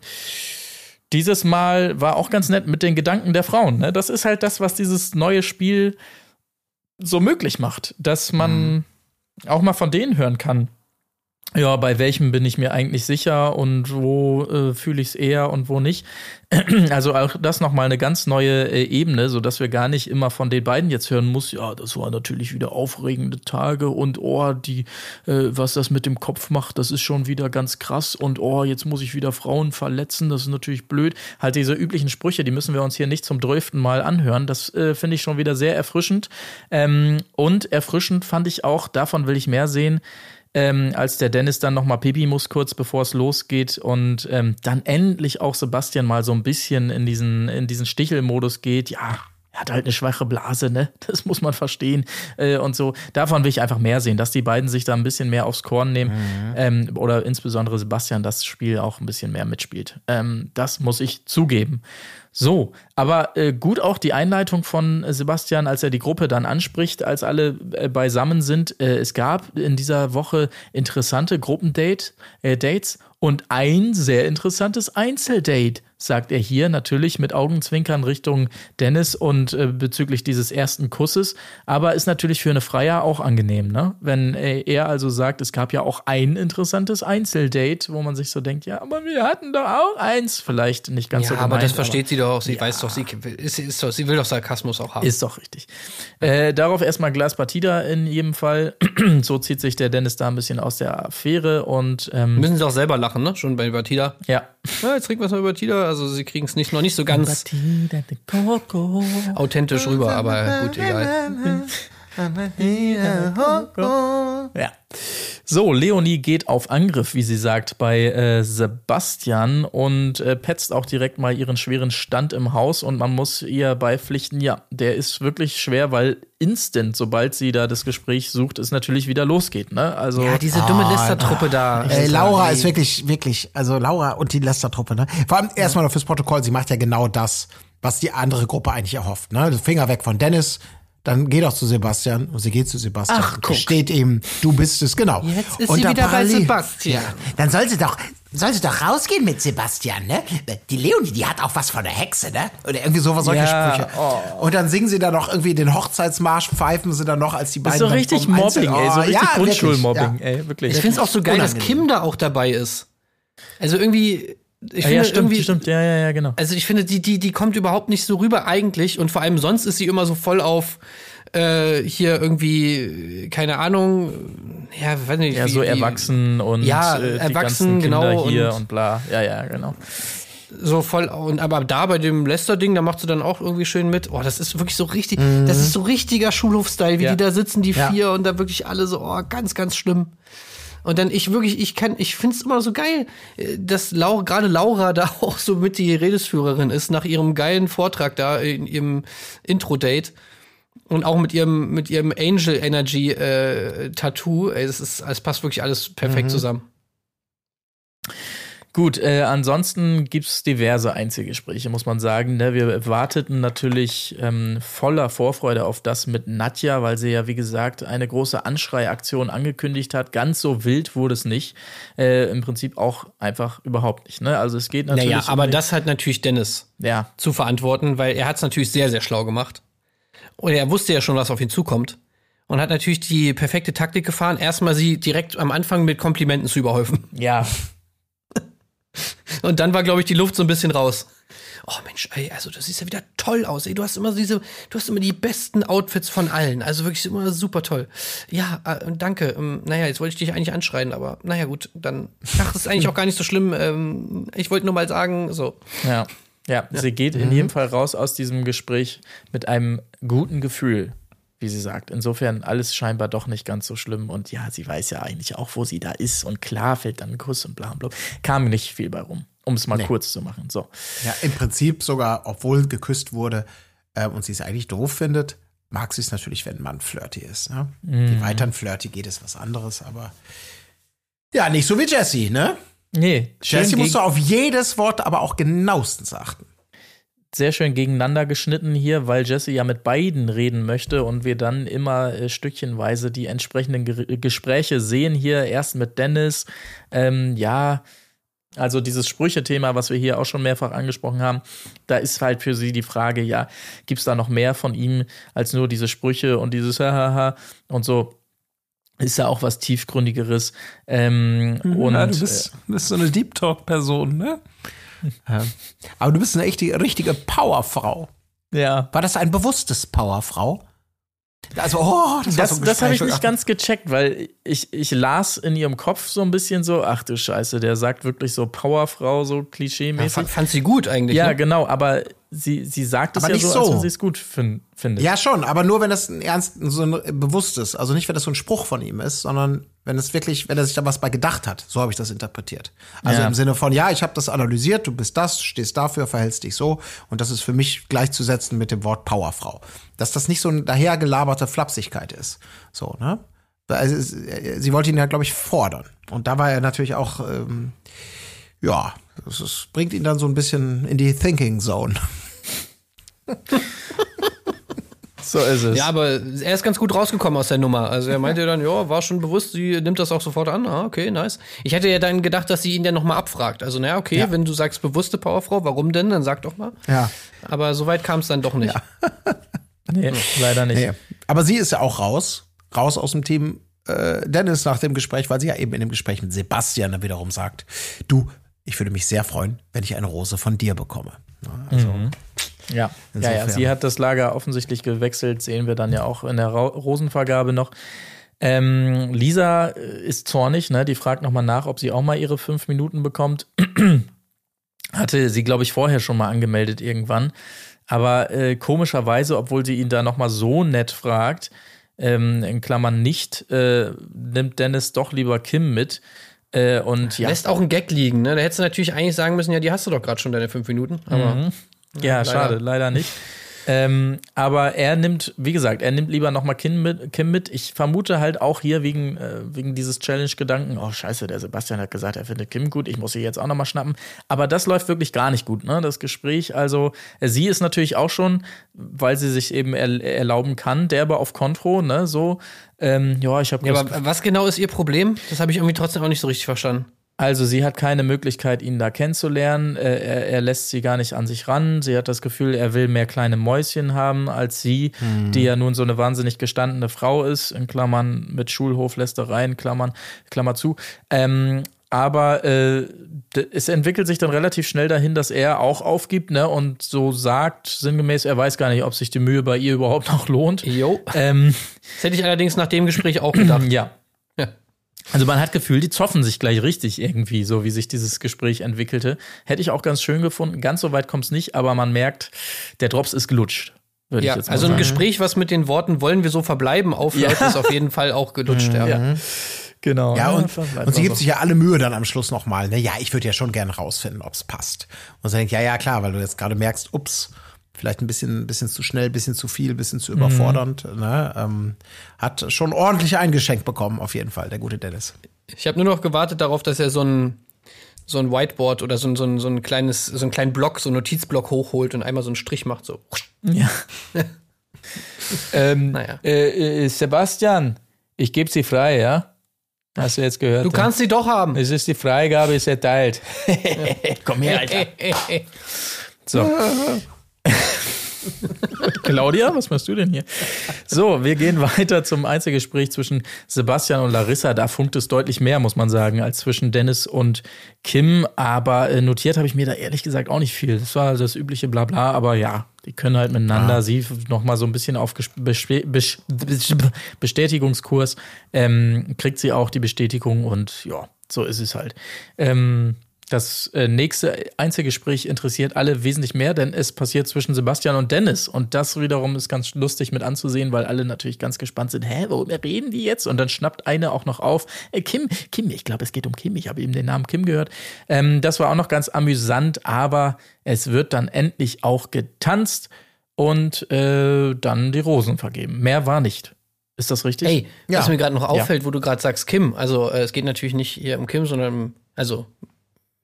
Speaker 2: dieses Mal war auch ganz nett mit den Gedanken der Frauen. Ne? Das ist halt das, was dieses neue Spiel so möglich macht, dass man auch mal von denen hören kann. Ja, bei welchem bin ich mir eigentlich sicher und wo äh, fühle ich es eher und wo nicht. (clears throat) Also auch das nochmal eine ganz neue äh, Ebene, so dass wir gar nicht immer von den beiden jetzt hören muss. Ja, das waren natürlich wieder aufregende Tage und oh, die, äh, was das mit dem Kopf macht, das ist schon wieder ganz krass und oh, jetzt muss ich wieder Frauen verletzen, das ist natürlich blöd. Halt diese üblichen Sprüche, die müssen wir uns hier nicht zum drölften Mal anhören. Das äh, finde ich schon wieder sehr erfrischend. Ähm, und erfrischend fand ich auch, davon will ich mehr sehen, ähm, als der Dennis dann noch mal Pipi muss kurz bevor es losgeht und ähm, dann endlich auch Sebastian mal so ein bisschen in diesen in diesen Stichelmodus geht. Ja, er hat halt eine schwache Blase, ne? (laughs) Das muss man verstehen. Äh, und so, davon will ich einfach mehr sehen, dass die beiden sich da ein bisschen mehr aufs Korn nehmen. Ähm, oder insbesondere Sebastian das Spiel auch ein bisschen mehr mitspielt. Ähm, das muss ich zugeben. So, aber äh, gut auch die Einleitung von Sebastian, als er die Gruppe dann anspricht, als alle äh, beisammen sind. Äh, es gab in dieser Woche interessante Gruppendate, äh, Dates und ein sehr interessantes Einzeldate, sagt er hier, natürlich mit Augenzwinkern Richtung Dennis und äh, bezüglich dieses ersten Kusses. Aber ist natürlich für eine Freier auch angenehm, ne? Wenn äh, er also sagt, es gab ja auch ein interessantes Einzeldate, wo man sich so denkt, ja, aber wir hatten doch auch eins. Vielleicht nicht ganz
Speaker 1: Ja,
Speaker 2: so
Speaker 1: aber
Speaker 2: gemeint,
Speaker 1: das versteht sie doch auch. Sie weiß doch, sie, ist, ist doch, sie will doch Sarkasmus auch haben.
Speaker 2: ist doch richtig. Äh, darauf erstmal Glas Partida in jedem Fall. (clears throat) so zieht sich der Dennis da ein bisschen aus der Affäre und ähm,
Speaker 1: Müssen sie auch selber lachen, ne? Schon bei Batida.
Speaker 2: ja.
Speaker 1: Ja, jetzt trinken wir es mal über Tida. Also sie kriegen es nicht noch nicht so ganz authentisch rüber, aber gut, egal.
Speaker 2: Ja. So, Leonie geht auf Angriff, wie sie sagt, bei äh, Sebastian und äh, petzt auch direkt mal ihren schweren Stand im Haus und man muss ihr beipflichten, ja, der ist wirklich schwer, weil instant, sobald sie da das Gespräch sucht, es natürlich wieder losgeht, ne? Also
Speaker 1: Ja, diese dumme Listertruppe da.
Speaker 3: Ey, Laura ist wirklich, wirklich, also Laura und die Lester-Truppe, ne? Vor allem erstmal noch fürs Protokoll, sie macht ja genau das, was die andere Gruppe eigentlich erhofft, ne? Finger weg von Dennis, dann geh doch zu Sebastian und sie geht zu Sebastian
Speaker 1: Ach,
Speaker 3: und
Speaker 1: guck.
Speaker 3: steht ihm, du bist es, genau.
Speaker 1: Jetzt ist
Speaker 3: und
Speaker 1: sie wieder bei
Speaker 3: parallel-
Speaker 1: Sebastian.
Speaker 5: Dann soll sie doch, soll sie doch rausgehen mit Sebastian, ne? Die Leonie, die hat auch was von der Hexe, ne?
Speaker 3: Oder irgendwie sowas, solche
Speaker 2: Ja,
Speaker 3: Sprüche. Und dann singen sie da noch irgendwie den Hochzeitsmarsch, pfeifen sie dann noch, als die
Speaker 2: ist
Speaker 3: beiden
Speaker 2: so
Speaker 3: dann
Speaker 2: richtig
Speaker 3: vom Einzel-
Speaker 2: Mobbing, ey, so
Speaker 3: Oh,
Speaker 2: richtig
Speaker 3: ja, wirklich,
Speaker 2: Grundschulmobbing,
Speaker 3: ja.
Speaker 2: ey, wirklich.
Speaker 1: Ich finde es auch so geil, dass
Speaker 3: Unangenehm.
Speaker 1: Kim da auch dabei ist. Also irgendwie, ich
Speaker 2: ja,
Speaker 1: finde
Speaker 2: ja, stimmt,
Speaker 1: irgendwie,
Speaker 2: stimmt, ja, ja, ja, genau.
Speaker 1: also ich finde, die, die, die kommt überhaupt nicht so rüber eigentlich und vor allem sonst ist sie immer so voll auf äh, hier irgendwie, keine Ahnung, ja, weiß nicht.
Speaker 2: Ja,
Speaker 1: wie-
Speaker 2: so
Speaker 1: wie-
Speaker 2: erwachsen und
Speaker 1: Ja,
Speaker 2: äh,
Speaker 1: erwachsen, genau,
Speaker 2: hier
Speaker 1: und-
Speaker 2: und, bla. Ja, ja, genau.
Speaker 1: so voll und aber da bei dem Lester-Ding, da macht sie dann auch irgendwie schön mit. Oh, das ist wirklich so richtig, das ist so richtiger Schulhof-Style, wie
Speaker 2: Ja.
Speaker 1: die da sitzen, die
Speaker 3: Ja.
Speaker 1: vier und da wirklich alle so, oh, ganz, ganz schlimm. Und dann ich wirklich, ich kann, ich find's immer so geil, äh, dass Laura, gerade Laura (laughs) da auch so mit die Redesführerin ist nach ihrem geilen Vortrag da in ihrem Intro-Date. Und auch mit ihrem, mit ihrem Angel Energy äh, Tattoo, ey, das ist, es passt wirklich alles perfekt zusammen.
Speaker 2: Gut, äh, ansonsten gibt's diverse Einzelgespräche, muss man sagen. Ne? Wir warteten natürlich ähm, voller Vorfreude auf das mit Nadja, weil sie ja, wie gesagt, eine große Anschreiaktion angekündigt hat. Ganz so wild wurde es nicht. Äh, Im Prinzip auch einfach überhaupt nicht. Ne? Also es geht natürlich.
Speaker 1: Naja, aber
Speaker 2: um-
Speaker 1: das hat natürlich Dennis
Speaker 2: Ja,
Speaker 1: zu verantworten, weil er hat es natürlich sehr, sehr schlau gemacht. Und er wusste ja schon, was auf ihn zukommt. Und hat natürlich die perfekte Taktik gefahren, erstmal sie direkt am Anfang mit Komplimenten zu überhäufen.
Speaker 2: ja.
Speaker 1: Und dann war, glaube ich, die Luft so ein bisschen raus. Oh Mensch, ey, also du siehst ja wieder toll aus. Ey, du hast immer diese, du hast immer die besten Outfits von allen. Also wirklich immer super toll. Ja, äh, danke. Ähm, naja, jetzt wollte ich dich eigentlich anschreien, aber naja, gut, dann. Ach, das ist eigentlich auch gar nicht so schlimm. Ähm, ich wollte nur mal sagen, so.
Speaker 2: Ja. Ja, sie geht in jedem Fall raus aus diesem Gespräch mit einem guten Gefühl, wie sie sagt. Insofern alles scheinbar doch nicht ganz so schlimm. Und ja, sie weiß ja eigentlich auch, wo sie da ist. Und klar fällt dann ein Kuss und bla bla. Kam nicht viel bei rum, um es mal kurz zu machen. So.
Speaker 3: Ja, im Prinzip sogar, obwohl geküsst wurde äh, und sie es eigentlich doof findet, mag sie es natürlich, wenn ein Mann flirty ist. Ne? Wie weiter ein flirty geht, ist was anderes, aber ja, nicht so wie Jessie, ne?
Speaker 2: Nee,
Speaker 3: Jessie musst du auf jedes Wort aber auch genauestens achten.
Speaker 2: Sehr schön gegeneinander geschnitten hier, weil Jesse ja mit beiden reden möchte und wir dann immer äh, stückchenweise die entsprechenden Ger Gespräche sehen. Hier erst mit Dennis, ähm, ja, also dieses Sprüche-Thema, was wir hier auch schon mehrfach angesprochen haben, da ist halt für sie die Frage, ja, gibt es da noch mehr von ihm als nur diese Sprüche und dieses Hahaha und so. Ist ja auch was tiefgründigeres. Ähm, und
Speaker 7: ja, du bist, bist so eine Deep Talk-Person, ne?
Speaker 3: Aber du bist eine echte, richtige Powerfrau.
Speaker 2: ja.
Speaker 3: War das ein bewusstes Powerfrau? Also, oh, das,
Speaker 2: Das,
Speaker 3: so
Speaker 2: das habe ich nicht ganz gecheckt, weil ich, ich las in ihrem Kopf so ein bisschen so, ach du Scheiße, der sagt wirklich so Powerfrau, so
Speaker 1: Ja,
Speaker 2: klischee-mäßig.
Speaker 1: fand, fand sie gut eigentlich.
Speaker 2: Ja,
Speaker 1: ne?
Speaker 2: genau, aber sie, sie sagt es
Speaker 3: Aber
Speaker 2: ja
Speaker 3: nicht
Speaker 2: so, als
Speaker 3: so.
Speaker 2: wenn sie es gut fin findet.
Speaker 3: Ja, schon, aber nur wenn das ein ernst, so ein bewusstes, also nicht, wenn das so ein Spruch von ihm ist, sondern wenn es wirklich, wenn er sich da was bei gedacht hat. So habe ich das interpretiert. Also
Speaker 2: Ja.
Speaker 3: im Sinne von, ja, ich habe das analysiert, du bist das, stehst dafür, verhältst dich so und das ist für mich gleichzusetzen mit dem Wort Powerfrau. Dass das nicht so eine dahergelaberte Flapsigkeit ist. So, ne? Also, äh, sie wollte ihn ja, glaube ich, fordern. Und da war er natürlich auch, ähm, ja, das ist, bringt ihn dann so ein bisschen in die Thinking Zone. (laughs)
Speaker 2: So ist es.
Speaker 1: Ja, aber er ist ganz gut rausgekommen aus der Nummer. Also er meinte dann, ja, war schon bewusst, sie nimmt das auch sofort an. Ah, okay, nice. Ich hätte ja dann gedacht, dass sie ihn dann nochmal abfragt. Also, naja, okay,
Speaker 3: Ja.
Speaker 1: wenn du sagst bewusste Powerfrau, warum denn? Dann sag doch mal.
Speaker 3: Ja.
Speaker 1: Aber soweit kam es dann doch nicht. (laughs)
Speaker 2: Nee, leider nicht.
Speaker 3: Nee. Aber sie ist ja auch raus, raus aus dem Team äh, Dennis nach dem Gespräch, weil sie ja eben in dem Gespräch mit Sebastian dann wiederum sagt, du, ich würde mich sehr freuen, wenn ich eine Rose von dir bekomme. Ja, Also,
Speaker 2: Ja. ja, ja,
Speaker 3: Insofern.
Speaker 2: sie hat das Lager offensichtlich gewechselt, sehen wir dann ja auch in der Ra Rosenvergabe noch. Ähm, Lisa äh, ist zornig, ne? Die fragt nochmal nach, ob sie auch mal ihre fünf Minuten bekommt. (clears throat) Hatte sie, glaube ich, vorher schon mal angemeldet irgendwann. Aber äh, komischerweise, obwohl sie ihn da nochmal so nett fragt, ähm, in Klammern nicht, äh, nimmt Dennis doch lieber Kim mit. Äh, und ja,
Speaker 1: Lässt auch ein Gag liegen, ne? Da hättest du natürlich eigentlich sagen müssen, ja, die hast du doch gerade schon deine fünf Minuten. Aber
Speaker 2: Ja,
Speaker 1: leider.
Speaker 2: schade, leider nicht. Ähm, aber er nimmt, wie gesagt, er nimmt lieber nochmal Kim mit, Kim mit. Ich vermute halt auch hier wegen, äh, wegen dieses Challenge-Gedanken, oh scheiße, der Sebastian hat gesagt, er findet Kim gut, ich muss sie jetzt auch nochmal schnappen. Aber das läuft wirklich gar nicht gut, ne? Das Gespräch. Also, äh, sie ist natürlich auch schon, weil sie sich eben er, erlauben kann, derbe auf Kontro, ne? So, ähm, ja, ich habe
Speaker 1: ja, aber was genau ist ihr Problem? Das habe ich irgendwie trotzdem auch nicht so richtig verstanden.
Speaker 2: Also sie hat keine Möglichkeit, ihn da kennenzulernen. Äh, Er, er lässt sie gar nicht an sich ran. Sie hat das Gefühl, er will mehr kleine Mäuschen haben als sie, die ja nun so eine wahnsinnig gestandene Frau ist, in Klammern mit Schulhoflästereien, Klammern, Klammer zu. Ähm, aber äh, es entwickelt sich dann relativ schnell dahin, dass er auch aufgibt ne, und so sagt, sinngemäß, er weiß gar nicht, ob sich die Mühe bei ihr überhaupt noch lohnt.
Speaker 1: Jo.
Speaker 2: Ähm,
Speaker 1: Das hätte ich allerdings nach dem Gespräch auch gedacht. (clears throat)
Speaker 2: ja. Also man hat Gefühl, die zoffen sich gleich richtig irgendwie, so wie sich dieses Gespräch entwickelte. Hätte ich auch ganz schön gefunden. Ganz so weit kommt es nicht, aber man merkt, der Drops ist gelutscht. Würde
Speaker 1: Ja,
Speaker 2: ich jetzt mal
Speaker 1: also ein
Speaker 2: sagen.
Speaker 1: Gespräch, was mit den Worten wollen wir so verbleiben aufläuft,
Speaker 2: Ja.
Speaker 1: ist auf jeden Fall auch gelutscht. Ja.
Speaker 2: Ja. Genau.
Speaker 3: Ja, und, und sie gibt
Speaker 2: so.
Speaker 3: sich ja alle Mühe dann am Schluss nochmal. Ne? Ja, ich würde ja schon gerne rausfinden, ob es passt. Und sie denkt, ja, ja, klar, weil du jetzt gerade merkst, ups, vielleicht ein bisschen, bisschen zu schnell, bisschen zu viel, bisschen zu überfordernd. Ne? Ähm, hat schon ordentlich eingeschenkt bekommen, auf jeden Fall, der gute Dennis.
Speaker 1: Ich habe nur noch gewartet darauf, dass er so ein so ein Whiteboard oder so ein, so ein, so ein kleines, so einen kleinen Block, so einen Notizblock hochholt und einmal so einen Strich macht, so.
Speaker 2: Ja. (laughs) ähm,
Speaker 1: Naja.
Speaker 2: äh, äh, Sebastian, ich gebe sie frei, ja? Hast du jetzt gehört?
Speaker 1: Du kannst sie doch haben.
Speaker 2: Es ist die Freigabe, ist erteilt. (laughs) Komm her, Alter. (laughs) So. (laughs) Claudia, was machst du denn hier? So, wir gehen weiter zum Einzelgespräch zwischen Sebastian und Larissa. Da funkt es deutlich mehr, muss man sagen, als zwischen Dennis und Kim. Aber äh, notiert habe ich mir da ehrlich gesagt auch nicht viel. Das war das übliche Blabla, aber ja, die können halt miteinander. Sie noch mal so ein bisschen auf Bestätigungskurs. Ähm, kriegt sie auch die Bestätigung und ja, so ist es halt. Ähm, das äh, nächste Einzelgespräch interessiert alle wesentlich mehr, denn es passiert zwischen Sebastian und Dennis. Und das wiederum ist ganz lustig mit anzusehen, weil alle natürlich ganz gespannt sind. Hä, worüber reden die jetzt? Und dann schnappt eine auch noch auf. Äh, Kim, Kim, ich glaube, es geht um Kim. Ich habe eben den Namen Kim gehört. Ähm, das war auch noch ganz amüsant, aber es wird dann endlich auch getanzt und äh, dann die Rosen vergeben. Mehr war nicht. Ist das richtig?
Speaker 1: Ey,
Speaker 3: Ja.
Speaker 1: was mir gerade noch auffällt, wo du gerade sagst Kim, also äh, es geht natürlich nicht hier um Kim, sondern um, also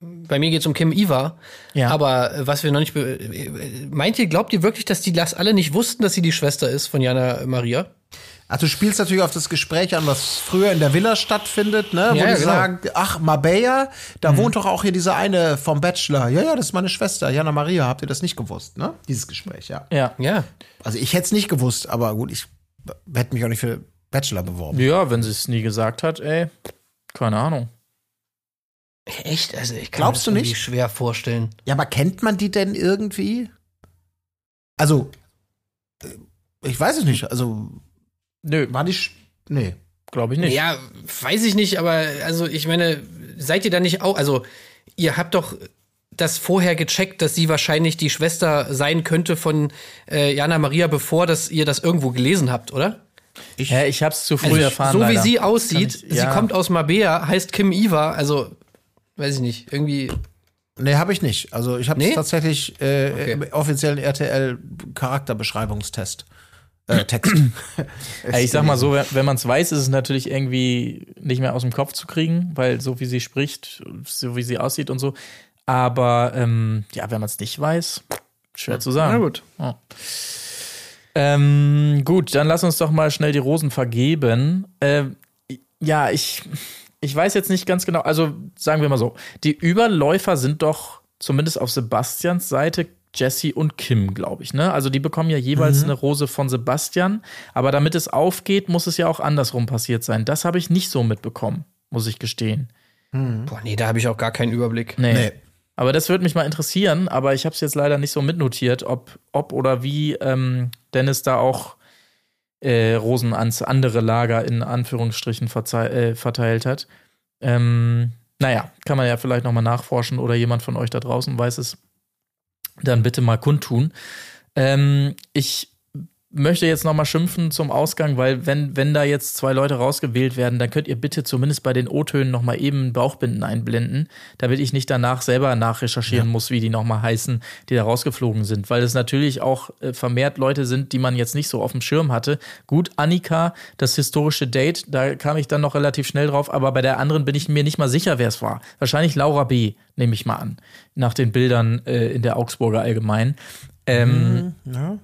Speaker 1: bei mir geht es um Kim Iva.
Speaker 2: Ja.
Speaker 1: Aber äh, was wir noch nicht. be- äh, Meint ihr, glaubt ihr wirklich, dass die das alle nicht wussten, dass sie die Schwester ist von Jana Maria?
Speaker 3: Ach, du spielst natürlich auf das Gespräch an, was früher in der Villa stattfindet, ne? Wo
Speaker 1: Ja,
Speaker 3: die
Speaker 1: genau.
Speaker 3: sagen, ach, Marbella, da wohnt doch auch hier diese eine vom Bachelor. Ja, ja, das ist meine Schwester, Jana Maria. Habt ihr das nicht gewusst, ne? Dieses Gespräch, ja.
Speaker 2: Ja.
Speaker 1: Ja.
Speaker 3: Also ich hätte es nicht gewusst, aber gut, ich hätte mich auch nicht für Bachelor beworben.
Speaker 2: Ja, wenn sie es nie gesagt hat, ey. Keine Ahnung.
Speaker 1: Echt? Also ich kann
Speaker 3: Glaubst
Speaker 1: mir
Speaker 3: du
Speaker 1: das
Speaker 3: nicht?
Speaker 1: schwer vorstellen.
Speaker 3: Ja, aber kennt man die denn irgendwie? Also, äh, ich weiß es nicht. Also,
Speaker 2: Nö,
Speaker 3: war die. Sch nee.
Speaker 2: glaube ich nicht.
Speaker 1: Ja, weiß ich nicht, aber also ich meine, seid ihr da nicht auch, also ihr habt doch das vorher gecheckt, dass sie wahrscheinlich die Schwester sein könnte von äh, Jana Maria, bevor das, ihr das irgendwo gelesen habt, oder?
Speaker 2: Ich, ja, ich hab's zu früh
Speaker 1: Also,
Speaker 2: erfahren.
Speaker 1: so wie
Speaker 2: leider.
Speaker 1: sie aussieht,
Speaker 2: ich- ja.
Speaker 1: sie kommt aus Mabea, heißt Kim Iva, also weiß ich nicht, irgendwie.
Speaker 3: Nee, habe ich nicht. Also ich habe
Speaker 1: Nee?
Speaker 3: tatsächlich äh,
Speaker 1: Okay.
Speaker 3: im offiziellen RTL-Charakterbeschreibungstest. Äh, (clears throat) Text.
Speaker 2: Ich sag mal so, wenn- man es weiß, ist es natürlich irgendwie nicht mehr aus dem Kopf zu kriegen, weil so wie sie spricht, so wie sie aussieht und so. Aber ähm, ja, wenn man es nicht weiß, schwer zu sagen.
Speaker 1: Na gut.
Speaker 2: Ja. Ähm, gut, dann lass uns doch mal schnell die Rosen vergeben. Ähm, ja, ich, ich weiß jetzt nicht ganz genau. Also sagen wir mal so, die Überläufer sind doch zumindest auf Sebastians Seite Jesse und Kim, glaube ich. Ne? Also die bekommen ja jeweils eine Rose von Sebastian. Aber damit es aufgeht, muss es ja auch andersrum passiert sein. Das habe ich nicht so mitbekommen, muss ich gestehen.
Speaker 1: Boah, nee, da habe ich auch gar keinen Überblick.
Speaker 2: Nee.
Speaker 3: Nee.
Speaker 2: Aber das würde mich mal interessieren, aber ich habe es jetzt leider nicht so mitnotiert, ob, ob oder wie ähm, Dennis da auch äh, Rosen ans andere Lager in Anführungsstrichen äh, verteilt hat. Ähm, naja, kann man ja vielleicht nochmal nachforschen oder jemand von euch da draußen weiß es. Dann bitte mal kundtun. Ähm, ich möchte jetzt nochmal schimpfen zum Ausgang, weil wenn, wenn da jetzt zwei Leute rausgewählt werden, dann könnt ihr bitte zumindest bei den O-Tönen nochmal eben Bauchbinden einblenden, damit ich nicht danach selber nachrecherchieren muss, wie die nochmal heißen, die da rausgeflogen sind, weil es natürlich auch äh, vermehrt Leute sind, die man jetzt nicht so auf dem Schirm hatte. Gut, Annika, das historische Date, da kam ich dann noch relativ schnell drauf, aber bei der anderen bin ich mir nicht mal sicher, wer es war. Wahrscheinlich Laura B., nehme ich mal an, nach den Bildern äh, in der Augsburger Allgemein. Ähm,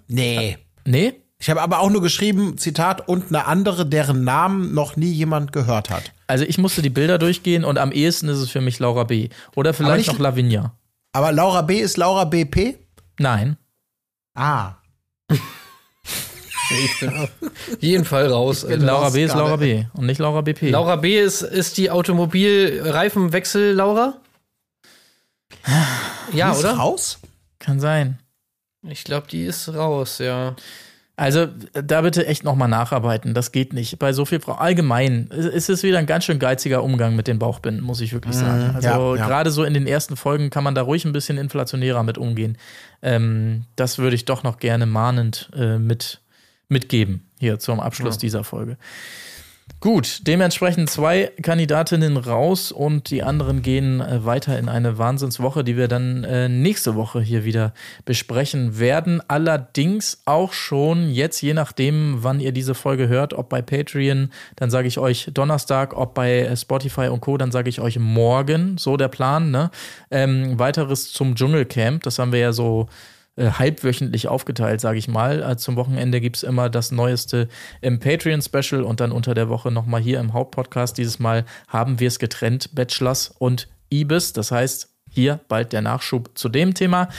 Speaker 3: Nee.
Speaker 2: Nee?
Speaker 3: Ich habe aber auch nur geschrieben, Zitat, und eine andere, deren Namen noch nie jemand gehört hat.
Speaker 2: Also ich musste die Bilder durchgehen und am ehesten ist es für mich Laura B. Oder vielleicht
Speaker 3: nicht-
Speaker 2: noch Lavinia.
Speaker 3: Aber Laura B. ist Laura BP?
Speaker 2: Nein.
Speaker 3: Ah. (laughs)
Speaker 1: Ich bin auf jeden Fall raus.
Speaker 2: Laura B ist Laura B. und nicht Laura BP.
Speaker 1: Laura B ist, ist die Automobilreifenwechsel Laura? Ja,
Speaker 3: Die ist
Speaker 1: oder?
Speaker 3: raus?
Speaker 2: Kann sein.
Speaker 1: Ich glaube, die ist raus, ja.
Speaker 2: Also da bitte echt nochmal nacharbeiten. Das geht nicht. Bei so viel Frau. Allgemein ist es wieder ein ganz schön geiziger Umgang mit den Bauchbinden, muss ich wirklich sagen. Also
Speaker 3: ja, ja.
Speaker 2: gerade so in den ersten Folgen kann man da ruhig ein bisschen inflationärer mit umgehen. Ähm, das würde ich doch noch gerne mahnend äh, mit, mitgeben hier zum Abschluss dieser Folge. Gut, dementsprechend zwei Kandidatinnen raus und die anderen gehen äh, weiter in eine Wahnsinnswoche, die wir dann äh, nächste Woche hier wieder besprechen werden. Allerdings auch schon jetzt, je nachdem, wann ihr diese Folge hört, ob bei Patreon, dann sage ich euch Donnerstag, ob bei äh, Spotify und Co., dann sage ich euch morgen, so der Plan. Ne? Ähm, weiteres zum Dschungelcamp, das haben wir ja so äh, halbwöchentlich aufgeteilt, sage ich mal. Äh, zum Wochenende gibt's immer das Neueste im Patreon-Special und dann unter der Woche nochmal hier im Hauptpodcast. Dieses Mal haben wir es getrennt, Bachelors und Ibis. Das heißt, hier bald der Nachschub zu dem Thema.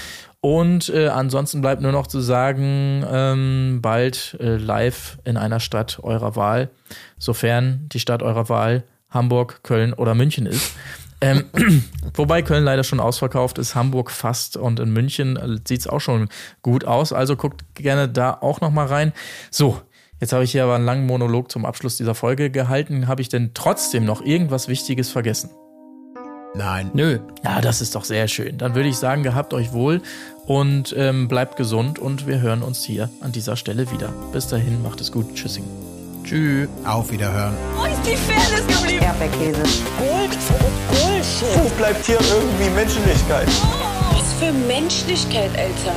Speaker 2: Und äh, ansonsten bleibt nur noch zu sagen, ähm, bald äh, live in einer Stadt eurer Wahl, sofern die Stadt eurer Wahl Hamburg, Köln oder München ist. Ähm, (clears throat) wobei Köln leider schon ausverkauft ist, Hamburg fast und in München äh, sieht es auch schon gut aus. Also guckt gerne da auch noch mal rein. So, jetzt habe ich hier aber einen langen Monolog zum Abschluss dieser Folge gehalten. Habe ich denn trotzdem noch irgendwas Wichtiges vergessen?
Speaker 3: Nein.
Speaker 1: Nö.
Speaker 2: Ja, das ist doch sehr schön. Dann würde ich sagen, gehabt euch wohl und ähm, bleibt gesund und wir hören uns hier an dieser Stelle wieder. Bis dahin, macht es gut. Tschüssing.
Speaker 1: Tschüss.
Speaker 3: Auf Wiederhören.
Speaker 4: Wo ist die Fairness geblieben?
Speaker 8: Erdbeerkäse.
Speaker 4: Gold, Bullshit.
Speaker 6: Wo bleibt hier irgendwie Menschlichkeit?
Speaker 4: Was für Menschlichkeit, Alter.